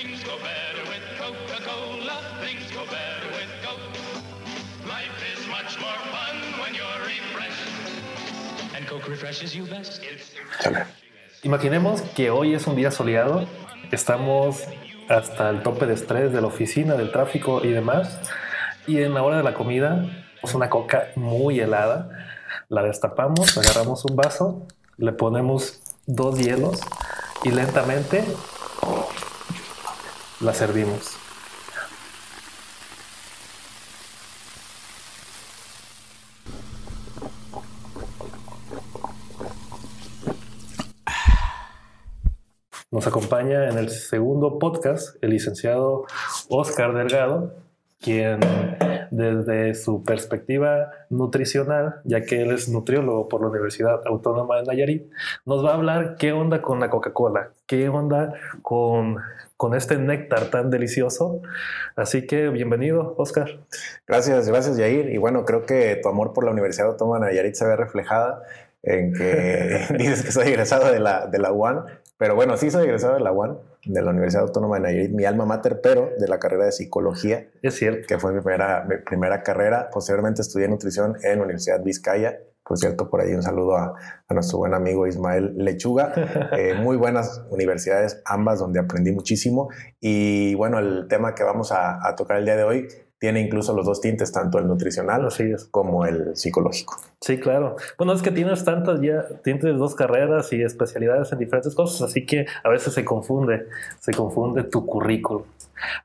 Things go better with Coca-Cola. Things go better with Coke. Life is much more fun when you're refreshed. And Coke refreshes you best. It's Imaginemos que hoy es un día soleado, estamos hasta el tope de estrés de la oficina, del tráfico y demás, y en la hora de la comida, es una coca muy helada, la destapamos, agarramos un vaso, le ponemos dos hielos y lentamente la servimos. Nos acompaña en el segundo podcast el licenciado Oscar Delgado, quien desde su perspectiva nutricional, ya que él es nutriólogo por la Universidad Autónoma de Nayarit, nos va a hablar qué onda con la Coca-Cola, qué onda con, con este néctar tan delicioso. Así que bienvenido, Oscar. Gracias, gracias Yair. Y bueno, creo que tu amor por la Universidad Autónoma de Nayarit se ve reflejada en que dices que soy egresado de la, de la UAN, pero bueno, sí soy egresado de la UAN, de la Universidad Autónoma de Nayarit, mi alma mater, pero de la carrera de psicología, Es cierto. que fue mi primera, mi primera carrera. Posteriormente estudié nutrición en la Universidad Vizcaya. Por cierto, por ahí un saludo a, a nuestro buen amigo Ismael Lechuga. Eh, muy buenas universidades, ambas, donde aprendí muchísimo. Y bueno, el tema que vamos a, a tocar el día de hoy tiene incluso los dos tintes, tanto el nutricional como el psicológico. Sí, claro. Bueno, es que tienes tantas ya, tienes dos carreras y especialidades en diferentes cosas, así que a veces se confunde, se confunde tu currículum.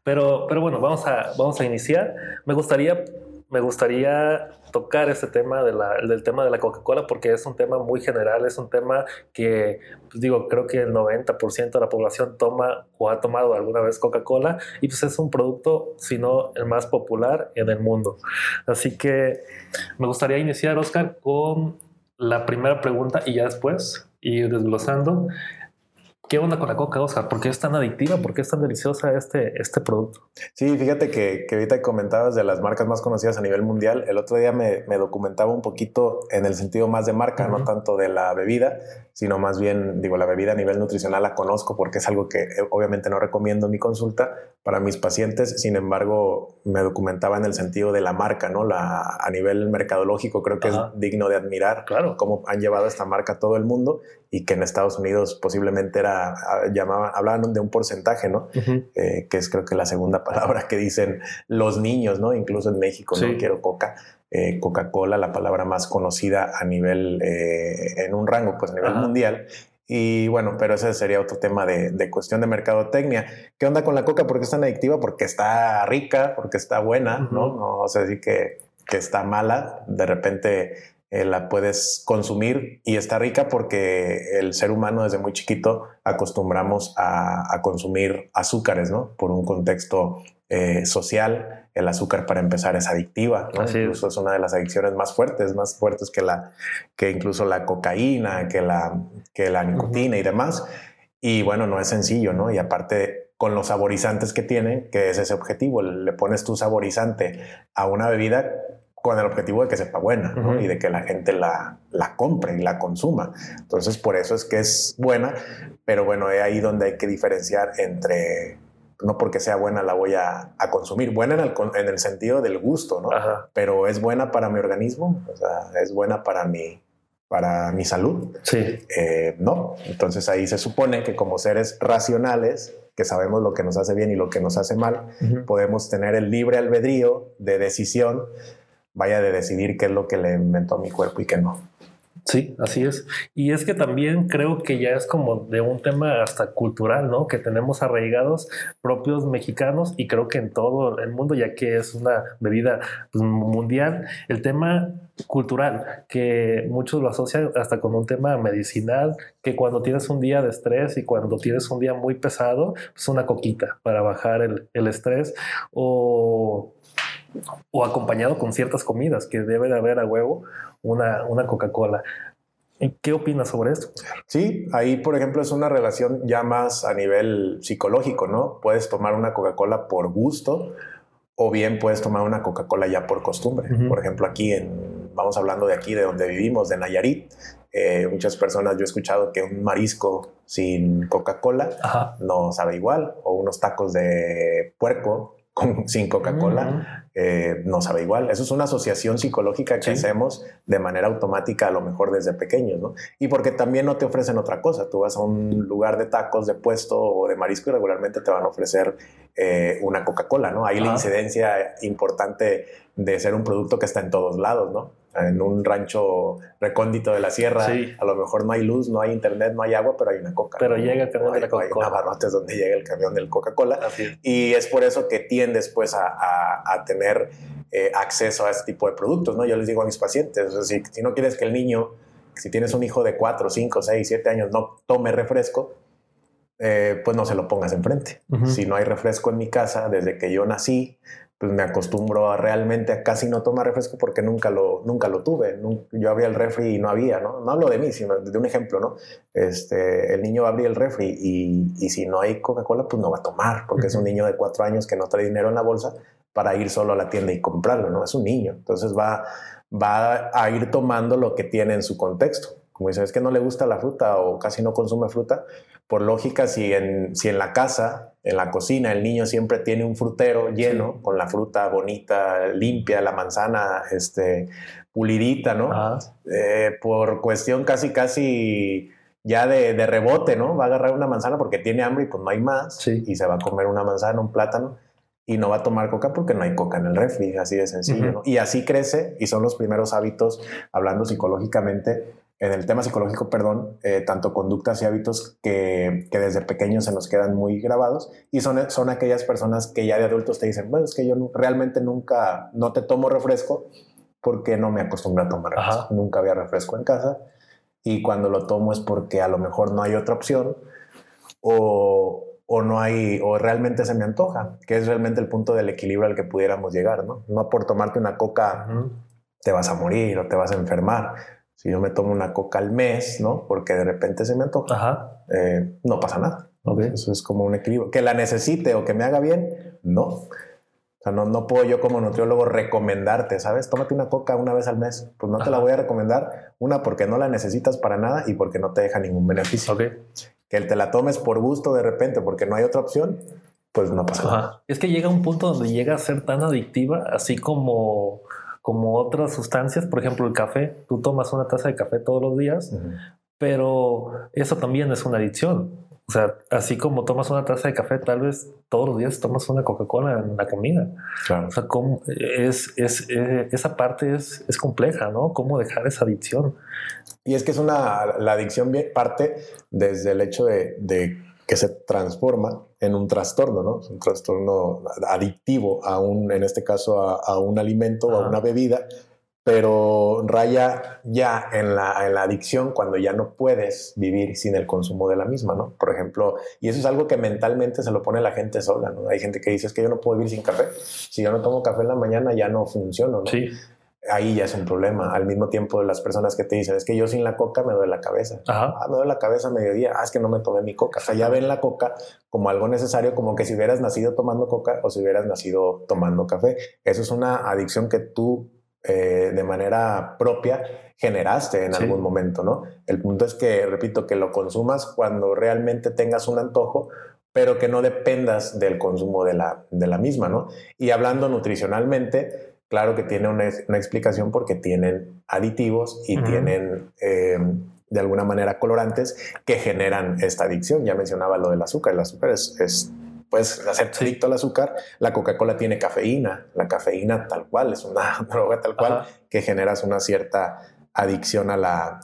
Pero, pero bueno, vamos a, vamos a iniciar. Me gustaría, me gustaría tocar este tema de la, del tema de la Coca-Cola porque es un tema muy general, es un tema que, pues digo, creo que el 90% de la población toma o ha tomado alguna vez Coca-Cola y pues es un producto, si no el más popular en el mundo. Así que me gustaría iniciar, Oscar, con la primera pregunta y ya después ir desglosando. ¿Qué onda con la coca, Oscar? ¿Por qué es tan adictiva? ¿Por qué es tan deliciosa este, este producto? Sí, fíjate que, que ahorita comentabas de las marcas más conocidas a nivel mundial. El otro día me, me documentaba un poquito en el sentido más de marca, no Ujú. tanto de la bebida, sino más bien, digo, la bebida a nivel nutricional la conozco porque es algo que eh, obviamente no recomiendo en mi consulta para mis pacientes. Sin embargo, me documentaba en el sentido de la marca, ¿no? La, a nivel mercadológico creo que Ajá. es digno de admirar Claro. cómo han llevado esta marca a todo el mundo y que en Estados Unidos posiblemente era, llamaban, hablaban de un porcentaje, ¿no? eh, que es creo que la segunda palabra que dicen los niños, ¿no? Incluso en México, Sí. ¿no? Quiero coca. Eh, Coca-Cola, la palabra más conocida a nivel, eh, en un rango, pues a nivel Ajá. mundial. Y bueno, pero ese sería otro tema de, de cuestión de mercadotecnia. ¿Qué onda con la coca? ¿Por qué es tan adictiva? Porque está rica, porque está buena, ¿no? Ujú. No vas a decir que, que está mala. De repente eh, la puedes consumir y está rica porque el ser humano desde muy chiquito acostumbramos a, a consumir azúcares, ¿no? Por un contexto eh, social, el azúcar para empezar es adictiva, ¿no? Así es. incluso es. una de las adicciones más fuertes, más fuertes que la que incluso la cocaína, que la que la nicotina y demás. Y bueno, no es sencillo, ¿no? Y aparte con los saborizantes que tiene, que es ese objetivo, le pones tu saborizante a una bebida con el objetivo de que sepa buena ¿no? Ujú. y de que la gente la, la compre y la consuma. Entonces, por eso es que es buena, pero bueno, es ahí donde hay que diferenciar entre, no porque sea buena la voy a, a consumir, buena en el, en el sentido del gusto, ¿no? Ajá. Pero es buena para mi organismo, o sea, es buena para mi, para mi salud. Sí. Eh, no, entonces ahí se supone que como seres racionales, que sabemos lo que nos hace bien y lo que nos hace mal, Ujú. podemos tener el libre albedrío de decisión, vaya de decidir qué es lo que le inventó a mi cuerpo y qué no. Sí, así es. Y es que también creo que ya es como de un tema hasta cultural, ¿no? Que tenemos arraigados propios mexicanos y creo que en todo el mundo, ya que es una bebida pues, mundial, el tema cultural, que muchos lo asocian hasta con un tema medicinal, que cuando tienes un día de estrés y cuando tienes un día muy pesado, pues una coquita para bajar el, el estrés o o acompañado con ciertas comidas que debe de haber a huevo una, una Coca-Cola. ¿Qué opinas sobre esto? Sí, ahí por ejemplo es una relación ya más a nivel psicológico, ¿no? Puedes tomar una Coca-Cola por gusto o bien puedes tomar una Coca-Cola ya por costumbre. Ujú. Por ejemplo, aquí en vamos hablando de aquí, de donde vivimos, de Nayarit. Eh, muchas personas, yo he escuchado que un marisco sin Coca-Cola no sabe igual, o unos tacos de puerco con, sin Coca-Cola eh, no sabe igual. Eso es una asociación psicológica que hacemos de manera automática, a lo mejor desde pequeños, ¿no? Y porque también no te ofrecen otra cosa. Tú vas a un lugar de tacos, de puesto o de marisco y regularmente te van a ofrecer eh, una Coca-Cola, ¿no? Hay la incidencia importante de ser un producto que está en todos lados, ¿no? En un rancho recóndito de la sierra, a lo mejor no hay luz, no hay internet, no hay agua, pero hay una coca. Pero llega el camión de la Coca-Cola. Hay donde llega el camión del Coca-Cola. Y es por eso que tiendes pues a, tener eh, acceso a este tipo de productos, ¿no? Yo les digo a mis pacientes, si, no quieres que el niño, si tienes un hijo de 4, 5, 6, 7 años, no tome refresco, eh, pues no se lo pongas enfrente. Si no hay refresco en mi casa desde que yo nací, pues me acostumbro a realmente a casi no tomar refresco porque nunca lo, nunca lo tuve. Yo abría el refri y no había, ¿no? No hablo de mí, sino de un ejemplo, ¿no? Este, el niño va a abrir el refri y, y si no hay Coca-Cola, pues no va a tomar, porque es un niño de cuatro años que no trae dinero en la bolsa para ir solo a la tienda y comprarlo, ¿no? Es un niño. Entonces va, va a ir tomando lo que tiene en su contexto. Como dice, es que no le gusta la fruta o casi no consume fruta, por lógica, si en, si en la casa, en la cocina, el niño siempre tiene un frutero lleno con la fruta bonita, limpia, la manzana este, pulidita, ¿no? Eh, por cuestión casi, casi ya de, rebote, ¿no? Va a agarrar una manzana porque tiene hambre y pues no hay más. Y se va a comer una manzana, un plátano y no va a tomar coca porque no hay coca en el refri, así de sencillo. ¿no? Y así crece y son los primeros hábitos, hablando psicológicamente, en el tema psicológico, perdón, eh, tanto conductas y hábitos que, que, desde pequeños se nos quedan muy grabados y son, son aquellas personas que ya de adultos te dicen, bueno, es que yo realmente nunca, no te tomo refresco porque no me acostumbro a tomar refresco. Nunca había refresco en casa y cuando lo tomo es porque a lo mejor no hay otra opción o, o no hay, o realmente se me antoja, que es realmente el punto del equilibrio al que pudiéramos llegar, ¿no? No por tomarte una coca te vas a morir o te vas a enfermar si yo me tomo una coca al mes, ¿no? Porque de repente se me antoja, eh, no pasa nada. Eso es como un equilibrio. Que la necesite o que me haga bien, no. O sea, no, no puedo yo como nutriólogo recomendarte, ¿sabes? Tómate una coca una vez al mes. Pues no te la voy a recomendar. Una, porque no la necesitas para nada y porque no te deja ningún beneficio. Que te la tomes por gusto de repente porque no hay otra opción, pues no pasa nada. Es que llega un punto donde llega a ser tan adictiva, así como como otras sustancias, por ejemplo el café, tú tomas una taza de café todos los días, pero eso también es una adicción. O sea, así como tomas una taza de café, tal vez todos los días tomas una Coca-Cola en la comida. O sea, ¿cómo es, es, eh, esa parte es, es, compleja, ¿no? ¿Cómo dejar esa adicción? Y es que es una, la adicción parte desde el hecho de, de que se transforma en un trastorno, ¿no? un trastorno adictivo a un, en este caso, a, un alimento o a una bebida, pero raya ya en la, en la, adicción cuando ya no puedes vivir sin el consumo de la misma, ¿no? Por ejemplo, y eso es algo que mentalmente se lo pone la gente sola, ¿no? Hay gente que dice, es que yo no puedo vivir sin café. Si yo no tomo café en la mañana ya no funciono, ¿no? Sí ahí ya es un problema. Al mismo tiempo, las personas que te dicen, es que yo sin la coca me duele la cabeza. Ah, me duele la cabeza a mediodía. Ah, es que no me tomé mi coca. O sea, ya ven la coca como algo necesario, como que si hubieras nacido tomando coca o si hubieras nacido tomando café. Eso es una adicción que tú eh, de manera propia generaste en algún momento, ¿no? El punto es que, repito, que lo consumas cuando realmente tengas un antojo pero que no dependas del consumo de la, de la misma, ¿no? Y hablando nutricionalmente, Claro que tiene una, explicación porque tienen aditivos y tienen eh, de alguna manera colorantes que generan esta adicción. Ya mencionaba lo del azúcar. El azúcar es, es puedes hacer adicto al azúcar. La Coca-Cola tiene cafeína. La cafeína tal cual es una droga tal cual que generas una cierta adicción a la,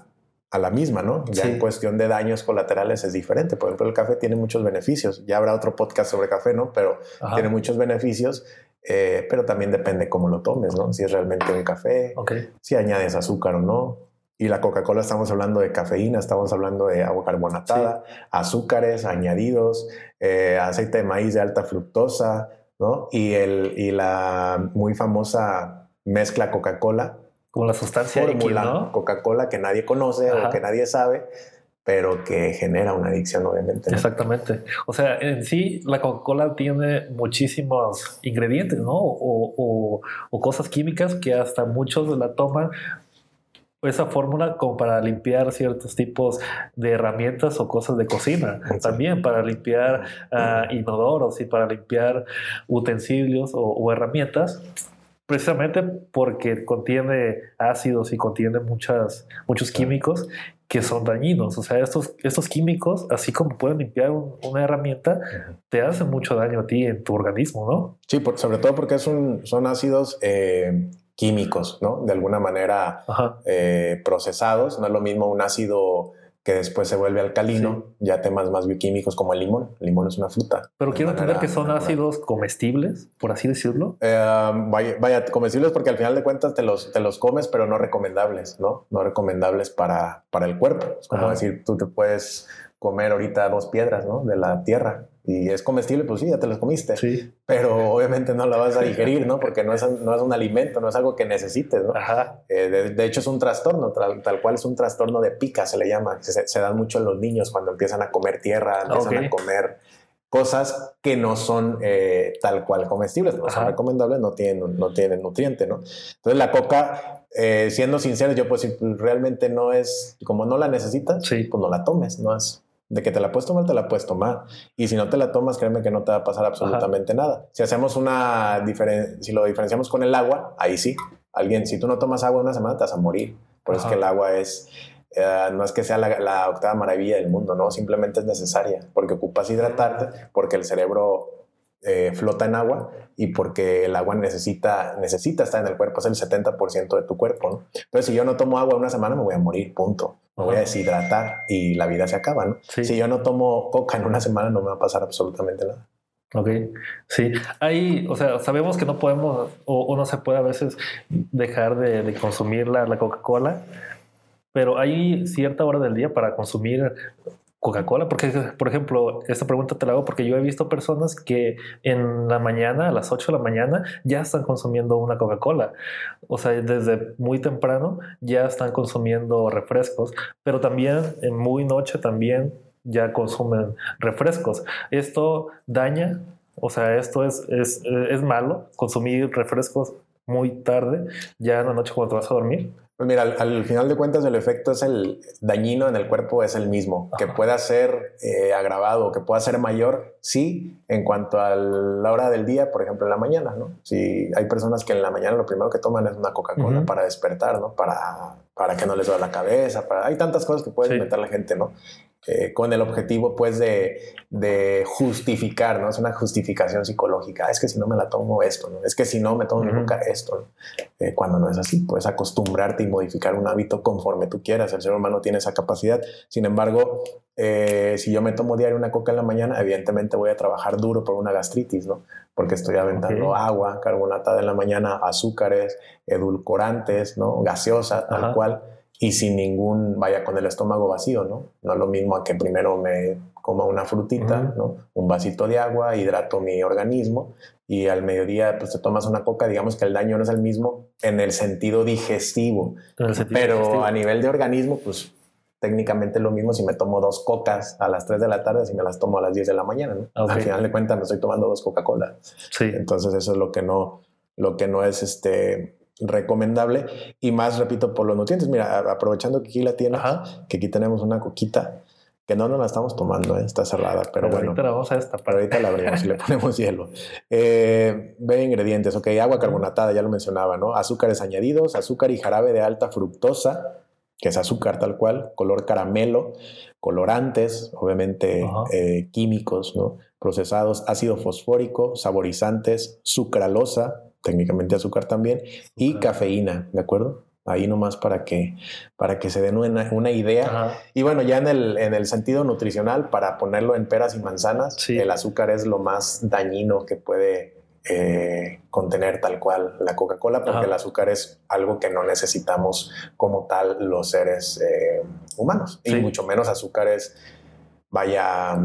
a la misma, ¿no? Ya en cuestión de daños colaterales es diferente. Por ejemplo, el café tiene muchos beneficios. Ya habrá otro podcast sobre café, ¿no? Pero tiene muchos beneficios eh, pero también depende cómo lo tomes, ¿no? Si es realmente un café, si añades azúcar o no. Y la Coca-Cola estamos hablando de cafeína, estamos hablando de agua carbonatada, azúcares añadidos, eh, aceite de maíz de alta fructosa, ¿no? Y, el, y la muy famosa mezcla Coca-Cola. Como la sustancia fórmula Coca-Cola que nadie conoce o que nadie sabe, pero que genera una adicción, obviamente. Exactamente. O sea, en sí, la Coca-Cola tiene muchísimos ingredientes, ¿no? O, cosas químicas que hasta muchos la toman esa fórmula como para limpiar ciertos tipos de herramientas o cosas de cocina, también para limpiar ah, inodoros y para limpiar utensilios o, herramientas, precisamente porque contiene ácidos y contiene muchas, muchos químicos que son dañinos. O sea, estos, estos químicos, así como pueden limpiar una herramienta, te hacen mucho daño a ti en tu organismo, ¿no? Sí, sobre todo porque son ácidos eh, químicos, ¿no? De alguna manera eh, procesados. No es lo mismo un ácido que después se vuelve alcalino, ya temas más bioquímicos como el limón. El limón es una fruta. Pero quiero entender que son ácidos comestibles, por así decirlo. Eh, vaya, comestibles porque al final de cuentas te los, te los comes, pero no recomendables, ¿no? No recomendables para, para el cuerpo. Es como decir, tú te puedes comer ahorita dos piedras, ¿no? De la tierra y es comestible, pues sí, ya te las comiste. Sí. Pero obviamente no la vas a digerir, ¿no? Porque no es, no es un alimento, no es algo que necesites, ¿no? Ajá. Eh, de, hecho, es un trastorno, tal, cual es un trastorno de pica, se le llama. Se, se dan mucho en los niños cuando empiezan a comer tierra, empiezan a comer cosas que no son eh, tal cual comestibles, no son recomendables, no tienen, no tienen nutriente, ¿no? Entonces la coca, eh, siendo sincero, yo pues si realmente no es, como no la necesitas, sí. pues no la tomes, no es de que te la puedes tomar, te la puedes tomar. Y si no te la tomas, créeme que no te va a pasar absolutamente nada. Si hacemos una diferencia, si lo diferenciamos con el agua, ahí sí. Alguien, si tú no tomas agua una semana, te vas a morir. Por eso es que el agua es, eh, no es que sea la, la, octava maravilla del mundo, no, simplemente es necesaria, porque ocupas hidratarte, porque el cerebro eh, flota en agua y porque el agua necesita, necesita estar en el cuerpo, es el 70% de tu cuerpo. ¿no? Entonces, si yo no tomo agua una semana, me voy a morir, punto. Me voy a deshidratar y la vida se acaba. ¿no? Si yo no tomo coca en una semana, no me va a pasar absolutamente nada. Ok, sí. Hay, o sea, sabemos que no podemos o, no se puede a veces dejar de, de consumir la, la Coca-Cola, pero hay cierta hora del día para consumir Coca-Cola? Porque, por ejemplo, esta pregunta te la hago porque yo he visto personas que en la mañana, a las 8 de la mañana, ya están consumiendo una Coca-Cola. O sea, desde muy temprano ya están consumiendo refrescos, pero también en muy noche también ya consumen refrescos. Esto daña, o sea, esto es, es, es malo, consumir refrescos muy tarde, ya en la noche cuando te vas a dormir. Pues mira, al, final de cuentas el efecto es el dañino en el cuerpo es el mismo, que pueda ser eh, agravado, que pueda ser mayor, sí, en cuanto a la hora del día, por ejemplo, en la mañana, ¿no? Si hay personas que en la mañana lo primero que toman es una Coca-Cola para despertar, ¿no? Para, para que no les duele la cabeza, para, hay tantas cosas que puede inventar la gente, ¿no? Eh, con el objetivo pues de, de, justificar, ¿no? Es una justificación psicológica. Es que si no me la tomo esto, ¿no? Es que si no me tomo nunca esto, eh, cuando no es así, puedes acostumbrarte y modificar un hábito conforme tú quieras. El ser humano tiene esa capacidad. Sin embargo, eh, si yo me tomo diario una coca en la mañana, evidentemente voy a trabajar duro por una gastritis, ¿no? Porque estoy aventando agua carbonatada en la mañana, azúcares, edulcorantes, ¿no? Gaseosa, tal cual y sin ningún, vaya con el estómago vacío, ¿no? No es lo mismo a que primero me coma una frutita, ¿no? Un vasito de agua, hidrato mi organismo y al mediodía pues te tomas una coca, digamos que el daño no es el mismo en el sentido digestivo, pero a nivel de organismo pues técnicamente es lo mismo si me tomo dos cocas a las 3 de la tarde si me las tomo a las 10 de la mañana, ¿no? Al final de cuentas me estoy tomando dos Coca-Cola. Sí. Entonces eso es lo que no, lo que no es este recomendable y más, repito, por los nutrientes. Mira, aprovechando que aquí la tiene, que aquí tenemos una coquita que no nos la estamos tomando, ¿eh? está cerrada, pero, bueno. Ahorita la vamos a destapar. ahorita la abrimos y le ponemos hielo. Eh, ve ingredientes, ok, agua carbonatada, ya lo mencionaba, ¿no? Azúcares añadidos, azúcar y jarabe de alta fructosa, que es azúcar tal cual, color caramelo, colorantes, obviamente eh, químicos, ¿no? Procesados, ácido fosfórico, saborizantes, sucralosa, técnicamente azúcar también, y cafeína, ¿de acuerdo? Ahí nomás para que, para que se den una, idea. Y bueno, ya en el, en el sentido nutricional, para ponerlo en peras y manzanas, el azúcar es lo más dañino que puede eh, contener tal cual la Coca-Cola, porque el azúcar es algo que no necesitamos como tal los seres eh, humanos, y mucho menos azúcares, vaya,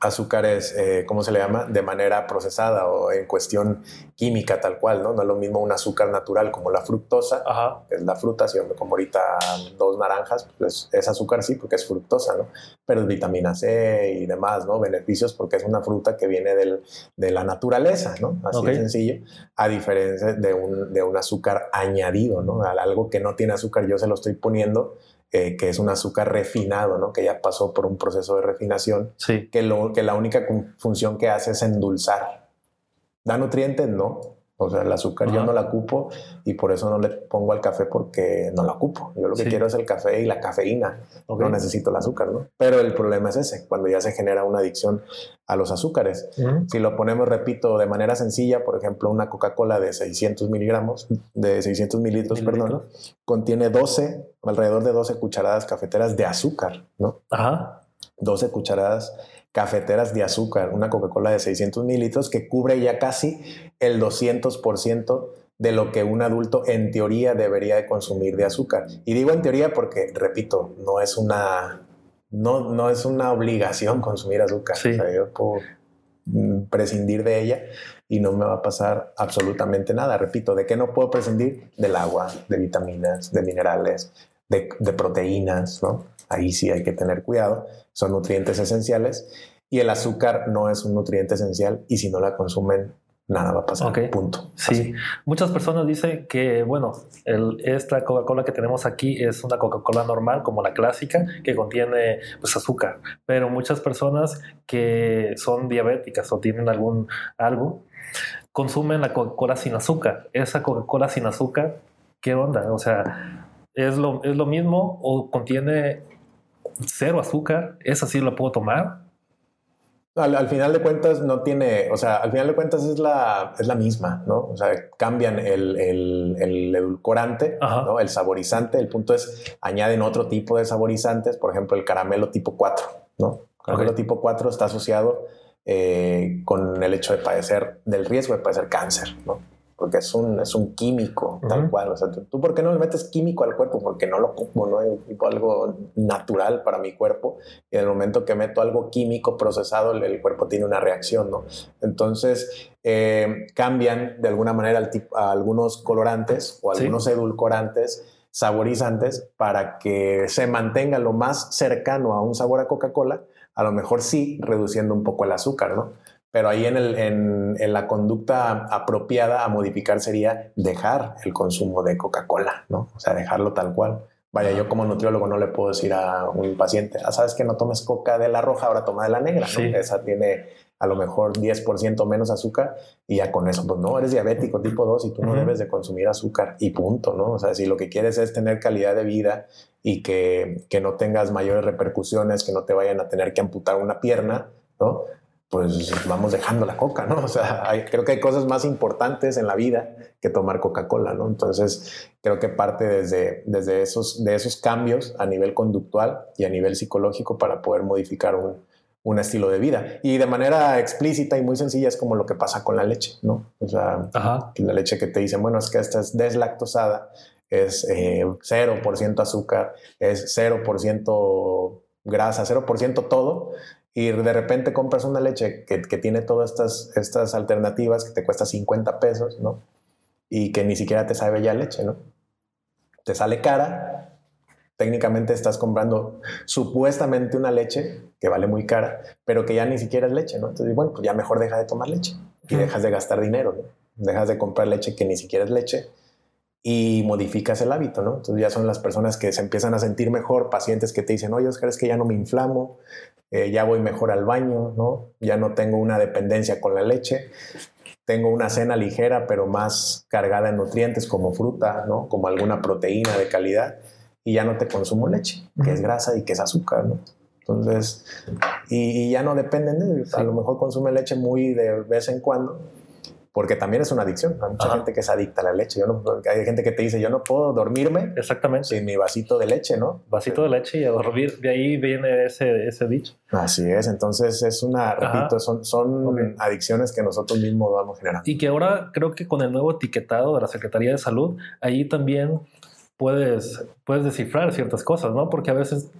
azúcares, eh, ¿cómo se le llama? De manera procesada o en cuestión química tal cual, ¿no? No es lo mismo un azúcar natural como la fructosa, que es la fruta, si yo me como ahorita dos naranjas, pues es azúcar sí, porque es fructosa, ¿no? Pero es vitamina C y demás, ¿no? Beneficios porque es una fruta que viene del, de la naturaleza, ¿no? Así de sencillo, a diferencia de un, de un azúcar añadido, ¿no? Algo que no tiene azúcar yo se lo estoy poniendo eh, que es un azúcar refinado, ¿no? que ya pasó por un proceso de refinación, que, lo, que la única función que hace es endulzar. ¿Da nutrientes? No, o sea, el azúcar yo no la ocupo y por eso no le pongo al café porque no la ocupo. Yo lo que quiero es el café y la cafeína. No necesito el azúcar, ¿no? Pero el problema es ese, cuando ya se genera una adicción a los azúcares. Si lo ponemos, repito, de manera sencilla, por ejemplo, una Coca-Cola de 600 miligramos, de 600 mililitros, perdón, contiene 12, alrededor de 12 cucharadas cafeteras de azúcar, ¿no? Ajá. 12 cucharadas cafeteras de azúcar, una Coca-Cola de 600 mililitros que cubre ya casi el 200% de lo que un adulto en teoría debería de consumir de azúcar. Y digo en teoría porque, repito, no es una, no, no es una obligación consumir azúcar. yo puedo mm, prescindir de ella y no me va a pasar absolutamente nada. Repito, ¿de qué no puedo prescindir? Del agua, de vitaminas, de minerales, de, de proteínas, ¿no? Ahí sí hay que tener cuidado, son nutrientes esenciales y el azúcar no es un nutriente esencial y si no la consumen nada va a pasar. Punto. Sí. Muchas personas dicen que, bueno, esta Coca-Cola que tenemos aquí es una Coca-Cola normal, como la clásica, que contiene pues, azúcar. Pero muchas personas que son diabéticas o tienen algún algo, consumen la Coca-Cola sin azúcar. Esa Coca-Cola sin azúcar, ¿qué onda? O sea, ¿es lo, ¿es lo mismo o contiene cero azúcar, esa sí la puedo tomar. Al, final de cuentas no tiene, o sea, al final de cuentas es la, es la misma, ¿no? O sea, cambian el, el, edulcorante, ¿no? El saborizante, el punto es, añaden otro tipo de saborizantes, por ejemplo, el caramelo tipo 4, ¿no? El caramelo tipo 4 está asociado eh, con el hecho de padecer, del riesgo de padecer cáncer, ¿no? Porque es un, es un químico, tal cual. O sea, ¿tú, por qué no le metes químico al cuerpo? Porque no lo ocupo, no es algo natural para mi cuerpo. Y en el momento que meto algo químico procesado, el, cuerpo tiene una reacción, ¿no? Entonces, eh, cambian de alguna manera a algunos colorantes o algunos edulcorantes saborizantes para que se mantenga lo más cercano a un sabor a Coca-Cola, a lo mejor sí reduciendo un poco el azúcar, ¿no? Pero ahí en, el, en, la conducta apropiada a modificar sería dejar el consumo de Coca-Cola, ¿no? O sea, dejarlo tal cual. Vaya, yo como nutriólogo no le puedo decir a un paciente, ah, sabes que no tomes coca de la roja, ahora toma de la negra, ¿no? Esa tiene a lo mejor 10% menos azúcar y ya con eso, pues no, eres diabético tipo 2 y tú no debes de consumir azúcar y punto, ¿no? O sea, si lo que quieres es tener calidad de vida y que, que no tengas mayores repercusiones, que no te vayan a tener que amputar una pierna, ¿no? Pues vamos dejando la coca, ¿no? O sea, creo que hay cosas más importantes en la vida que tomar Coca-Cola, ¿no? Entonces, creo que parte desde, desde esos, de esos cambios a nivel conductual y a nivel psicológico para poder modificar un, un estilo de vida. Y de manera explícita y muy sencilla es como lo que pasa con la leche, ¿no? O sea, la leche que te dicen, bueno, es que esta es deslactosada, es eh, 0% azúcar, es 0% grasa, 0% todo y de repente compras una leche que, tiene todas estas, estas alternativas que te cuesta 50 pesos, ¿no? Y que ni siquiera te sabe ya leche, ¿no? Te sale cara, técnicamente estás comprando supuestamente una leche que vale muy cara, pero que ya ni siquiera es leche, ¿no? Entonces, bueno, pues ya mejor deja de tomar leche y dejas de gastar dinero, ¿no? Dejas de comprar leche que ni siquiera es leche y modificas el hábito, ¿no? Entonces ya son las personas que se empiezan a sentir mejor, pacientes que te dicen, oye, Oscar, es que ya no me inflamo, eh, ya voy mejor al baño, ¿no? Ya no tengo una dependencia con la leche, tengo una cena ligera pero más cargada en nutrientes como fruta, ¿no? Como alguna proteína de calidad y ya no te consumo leche, que es grasa y que es azúcar, ¿no? Entonces, y, ya no dependen de, a lo mejor consume leche muy de vez en cuando, porque también es una adicción. Hay mucha gente que es adicta a la leche. Yo no, hay gente que te dice, yo no puedo dormirme Exactamente. sin mi vasito de leche, ¿no? Vasito de leche y a dormir. De ahí viene ese, ese dicho. Así es. Entonces es una, repito, son, son adicciones que nosotros mismos vamos generando. Y que ahora creo que con el nuevo etiquetado de la Secretaría de Salud, ahí también puedes, puedes descifrar ciertas cosas, ¿no? Porque a veces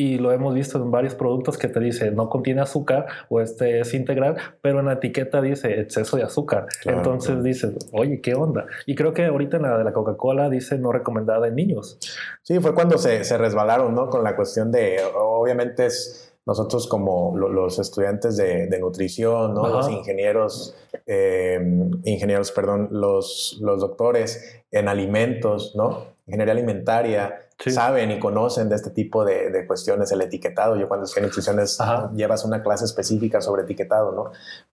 y lo hemos visto en varios productos que te dice no contiene azúcar o este es integral, pero en la etiqueta dice exceso de azúcar. Entonces dices, oye, ¿qué onda? Y creo que ahorita en la de la Coca-Cola dice no recomendada en niños. Sí, fue cuando se, se resbalaron, ¿no? Con la cuestión de, obviamente es nosotros como los estudiantes de, nutrición, ¿no? los ingenieros, eh, ingenieros, perdón, los, los doctores en alimentos, ¿no? ingeniería alimentaria, saben y conocen de este tipo de, cuestiones, el etiquetado. Yo cuando estoy en nutrición llevas una clase específica sobre etiquetado, ¿no?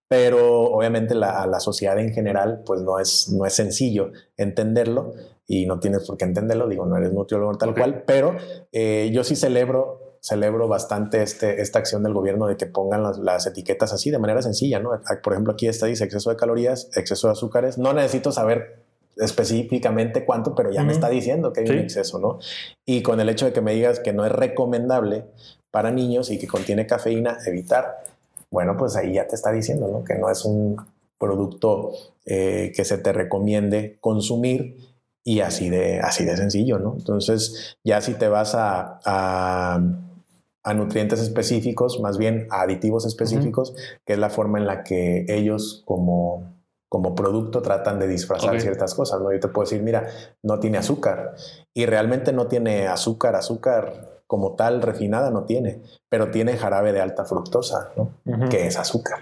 Pero obviamente la, la sociedad en general, pues no es, no es sencillo entenderlo y no tienes por qué entenderlo, digo, no eres nutriólogo tal cual, pero eh, yo sí celebro celebro bastante este, esta acción del gobierno de que pongan las, etiquetas así de manera sencilla, ¿no? Por ejemplo, aquí está dice exceso de calorías, exceso de azúcares. No necesito saber específicamente cuánto, pero ya me está diciendo que hay un exceso, ¿no? Y con el hecho de que me digas que no es recomendable para niños y que contiene cafeína, evitar. Bueno, pues ahí ya te está diciendo, ¿no? Que no es un producto eh, que se te recomiende consumir y así de, así de sencillo, ¿no? Entonces, ya si te vas a, a, nutrientes específicos, más bien a aditivos específicos, que es la forma en la que ellos como como producto tratan de disfrazar ciertas cosas, ¿no? Yo te puedo decir, mira, no tiene azúcar y realmente no tiene azúcar, azúcar como tal refinada no tiene, pero tiene jarabe de alta fructosa, ¿no? Que es azúcar.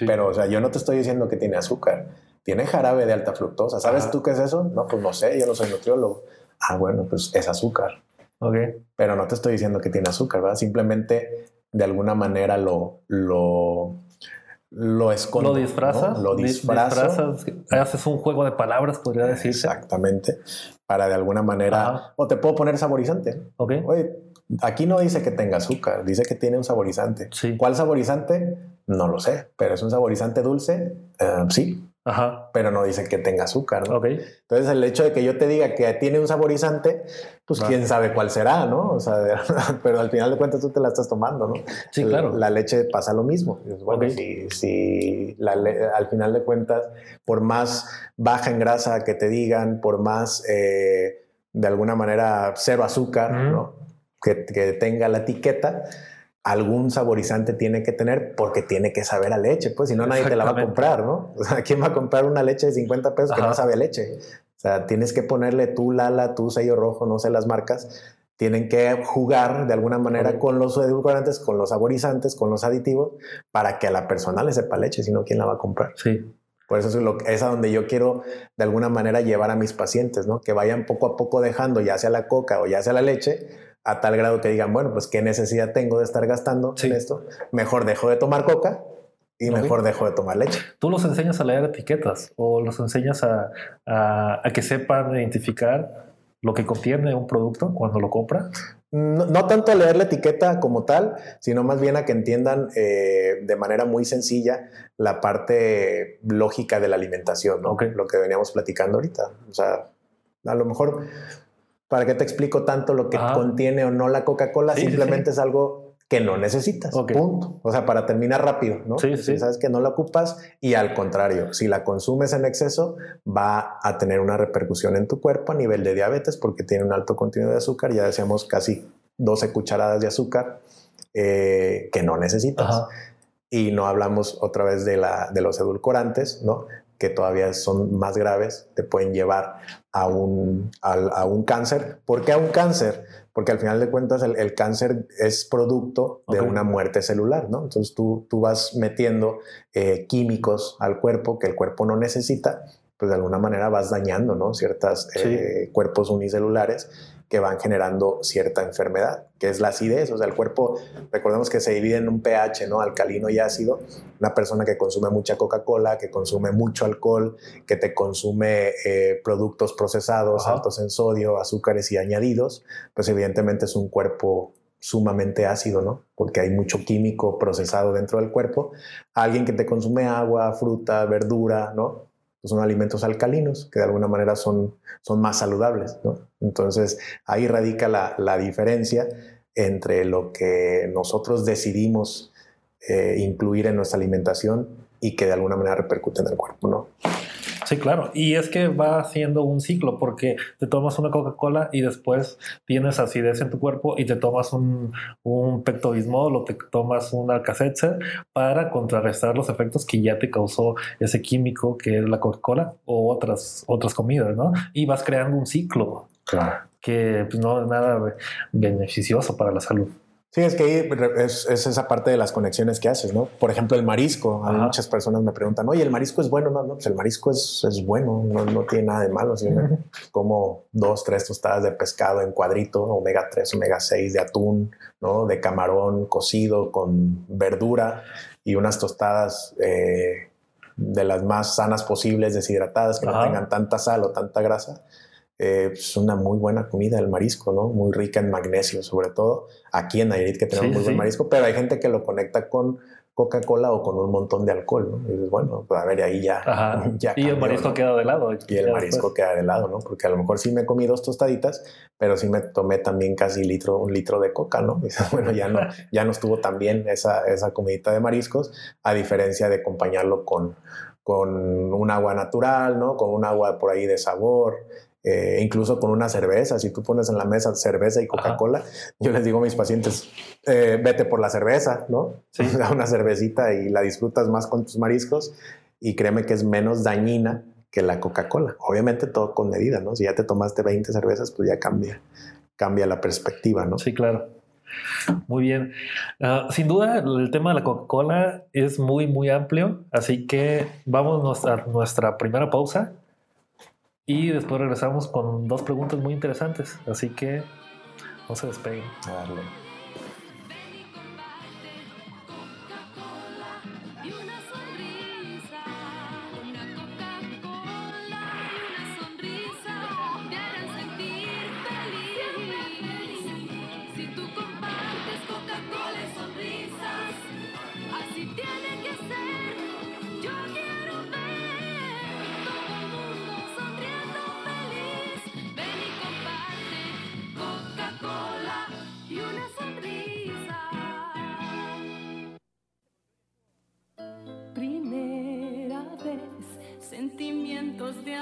Pero, o sea, yo no te estoy diciendo que tiene azúcar, tiene jarabe de alta fructosa. ¿Sabes tú qué es eso? No, pues no sé, yo no soy nutriólogo. Ah, bueno, pues es azúcar. Okay. Pero no te estoy diciendo que tiene azúcar, ¿verdad? Simplemente de alguna manera lo, lo lo escondo. Lo disfrazas. Lo disfrazas. Haces un juego de palabras, podría decirse. Exactamente. Para de alguna manera. O te puedo poner saborizante. Ok. Oye, aquí no dice que tenga azúcar, dice que tiene un saborizante. Sí. ¿Cuál saborizante? No lo sé, pero es un saborizante dulce. Eh, sí. Ajá. pero no dice que tenga azúcar. ¿no? Okay. Entonces, el hecho de que yo te diga que tiene un saborizante, pues quién sabe cuál será, ¿no? O sea, pero al final de cuentas tú te la estás tomando, ¿no? Sí, claro. La, leche pasa lo mismo. Bueno, si, si al final de cuentas, por más baja en grasa que te digan, por más eh, de alguna manera cero azúcar, ¿no? Que, que tenga la etiqueta, algún saborizante tiene que tener porque tiene que saber a leche, pues si no nadie te la va a comprar, ¿no? O sea, ¿quién va a comprar una leche de 50 pesos que no sabe a leche? O sea, tienes que ponerle tu Lala, tu sello rojo, no sé las marcas, tienen que jugar de alguna manera con los edulcorantes, con los saborizantes, con los aditivos, para que a la persona le sepa leche, si no, ¿quién la va a comprar? Sí. Por eso es, lo, es a donde yo quiero de alguna manera llevar a mis pacientes, ¿no? Que vayan poco a poco dejando ya sea la coca o ya sea la leche, a tal grado que digan, bueno, pues qué necesidad tengo de estar gastando en esto. Mejor dejo de tomar coca y mejor dejo de tomar leche. ¿Tú los enseñas a leer etiquetas o los enseñas a, a, que sepan identificar lo que contiene un producto cuando lo compra? No, tanto a leer la etiqueta como tal, sino más bien a que entiendan eh, de manera muy sencilla la parte lógica de la alimentación, ¿no? lo que veníamos platicando ahorita. O sea, a lo mejor ¿Para qué te explico tanto lo que contiene o no la Coca-Cola? Simplemente es algo que no necesitas. Punto. O sea, para terminar rápido, ¿no? Sí, sí. Sabes que no la ocupas y al contrario, si la consumes en exceso, va a tener una repercusión en tu cuerpo a nivel de diabetes porque tiene un alto contenido de azúcar. Ya decíamos casi 12 cucharadas de azúcar eh, que no necesitas. Y no hablamos otra vez de, la, de los edulcorantes, ¿no? Que todavía son más graves, te pueden llevar a un, a, un cáncer. ¿Por qué a un cáncer? Porque al final de cuentas el, cáncer es producto de una muerte celular, ¿no? Entonces tú, tú vas metiendo eh, químicos al cuerpo que el cuerpo no necesita, pues de alguna manera vas dañando, ¿no? Ciertos eh, cuerpos unicelulares que van generando cierta enfermedad, que es la acidez. O sea, el cuerpo, recordemos que se divide en un pH, ¿no? Alcalino y ácido. Una persona que consume mucha Coca-Cola, que consume mucho alcohol, que te consume eh, productos procesados, altos en sodio, azúcares y añadidos, pues evidentemente es un cuerpo sumamente ácido, ¿no? Porque hay mucho químico procesado dentro del cuerpo. Alguien que te consume agua, fruta, verdura, ¿no? Pues son alimentos alcalinos que de alguna manera son, son más saludables. Entonces ahí radica la, la, diferencia entre lo que nosotros decidimos eh, incluir en nuestra alimentación y que de alguna manera repercute en el cuerpo. ¿no? Sí, claro. Y es que va haciendo un ciclo porque te tomas una Coca-Cola y después tienes acidez en tu cuerpo y te tomas un, un Pepto-Bismol o te tomas un Alka-Seltzer para contrarrestar los efectos que ya te causó ese químico que es la Coca-Cola o otras, otras comidas, ¿no? Y vas creando un ciclo que pues, no es nada beneficioso para la salud. Sí, es que ahí es, esa parte de las conexiones que haces, ¿no? Por ejemplo, el marisco. A muchas personas me preguntan, oye, ¿el marisco es bueno? No, no, pues el marisco es, es bueno, no, no, tiene nada de malo. Como dos, tres tostadas de pescado en cuadrito, omega 3, omega 6 de atún, ¿no? De camarón cocido con verdura y unas tostadas eh, de las más sanas posibles, deshidratadas, que no tengan tanta sal o tanta grasa eh, es pues, una muy buena comida el marisco, ¿no? Muy rica en magnesio, sobre todo aquí en Nayarit que tenemos muy buen marisco, pero hay gente que lo conecta con Coca-Cola o con un montón de alcohol, ¿no? Y dices, bueno, pues a ver, ahí ya. ya y el marisco queda de lado. Y el marisco queda de lado, ¿no? Porque a lo mejor sí me comí dos tostaditas, pero sí me tomé también casi litro, un litro de coca, ¿no? Y dices, bueno, ya no, ya no estuvo tan bien esa, esa comidita de mariscos, a diferencia de acompañarlo con, con un agua natural, ¿no? Con un agua por ahí de sabor, eh, incluso con una cerveza. Si tú pones en la mesa cerveza y Coca-Cola, yo les digo a mis pacientes, eh, vete por la cerveza, ¿no? Sí. Da una cervecita y la disfrutas más con tus mariscos y créeme que es menos dañina que la Coca-Cola. Obviamente todo con medida, ¿no? Si ya te tomaste 20 cervezas, pues ya cambia, cambia la perspectiva, ¿no? Sí, claro. Muy bien. Ah, sin duda, el tema de la Coca-Cola es muy, muy amplio, así que vamos a nuestra primera pausa y después regresamos con dos preguntas muy interesantes. Así que no se despeguen.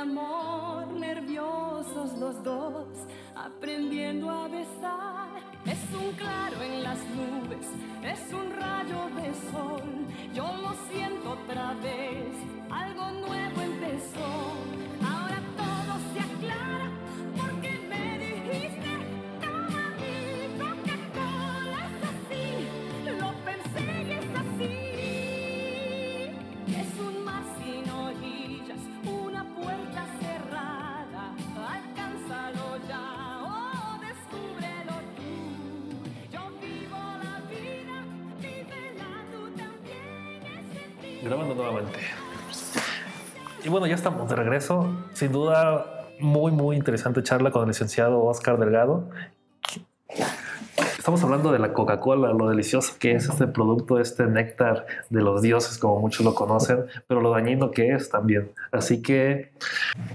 amor. Grabando nuevamente. Y bueno, ya estamos de regreso. Sin duda, muy, muy interesante charla con el licenciado Oscar Delgado. Estamos hablando de la Coca-Cola, lo delicioso que es este producto, este néctar de los dioses, como muchos lo conocen, pero lo dañino que es también. Así que,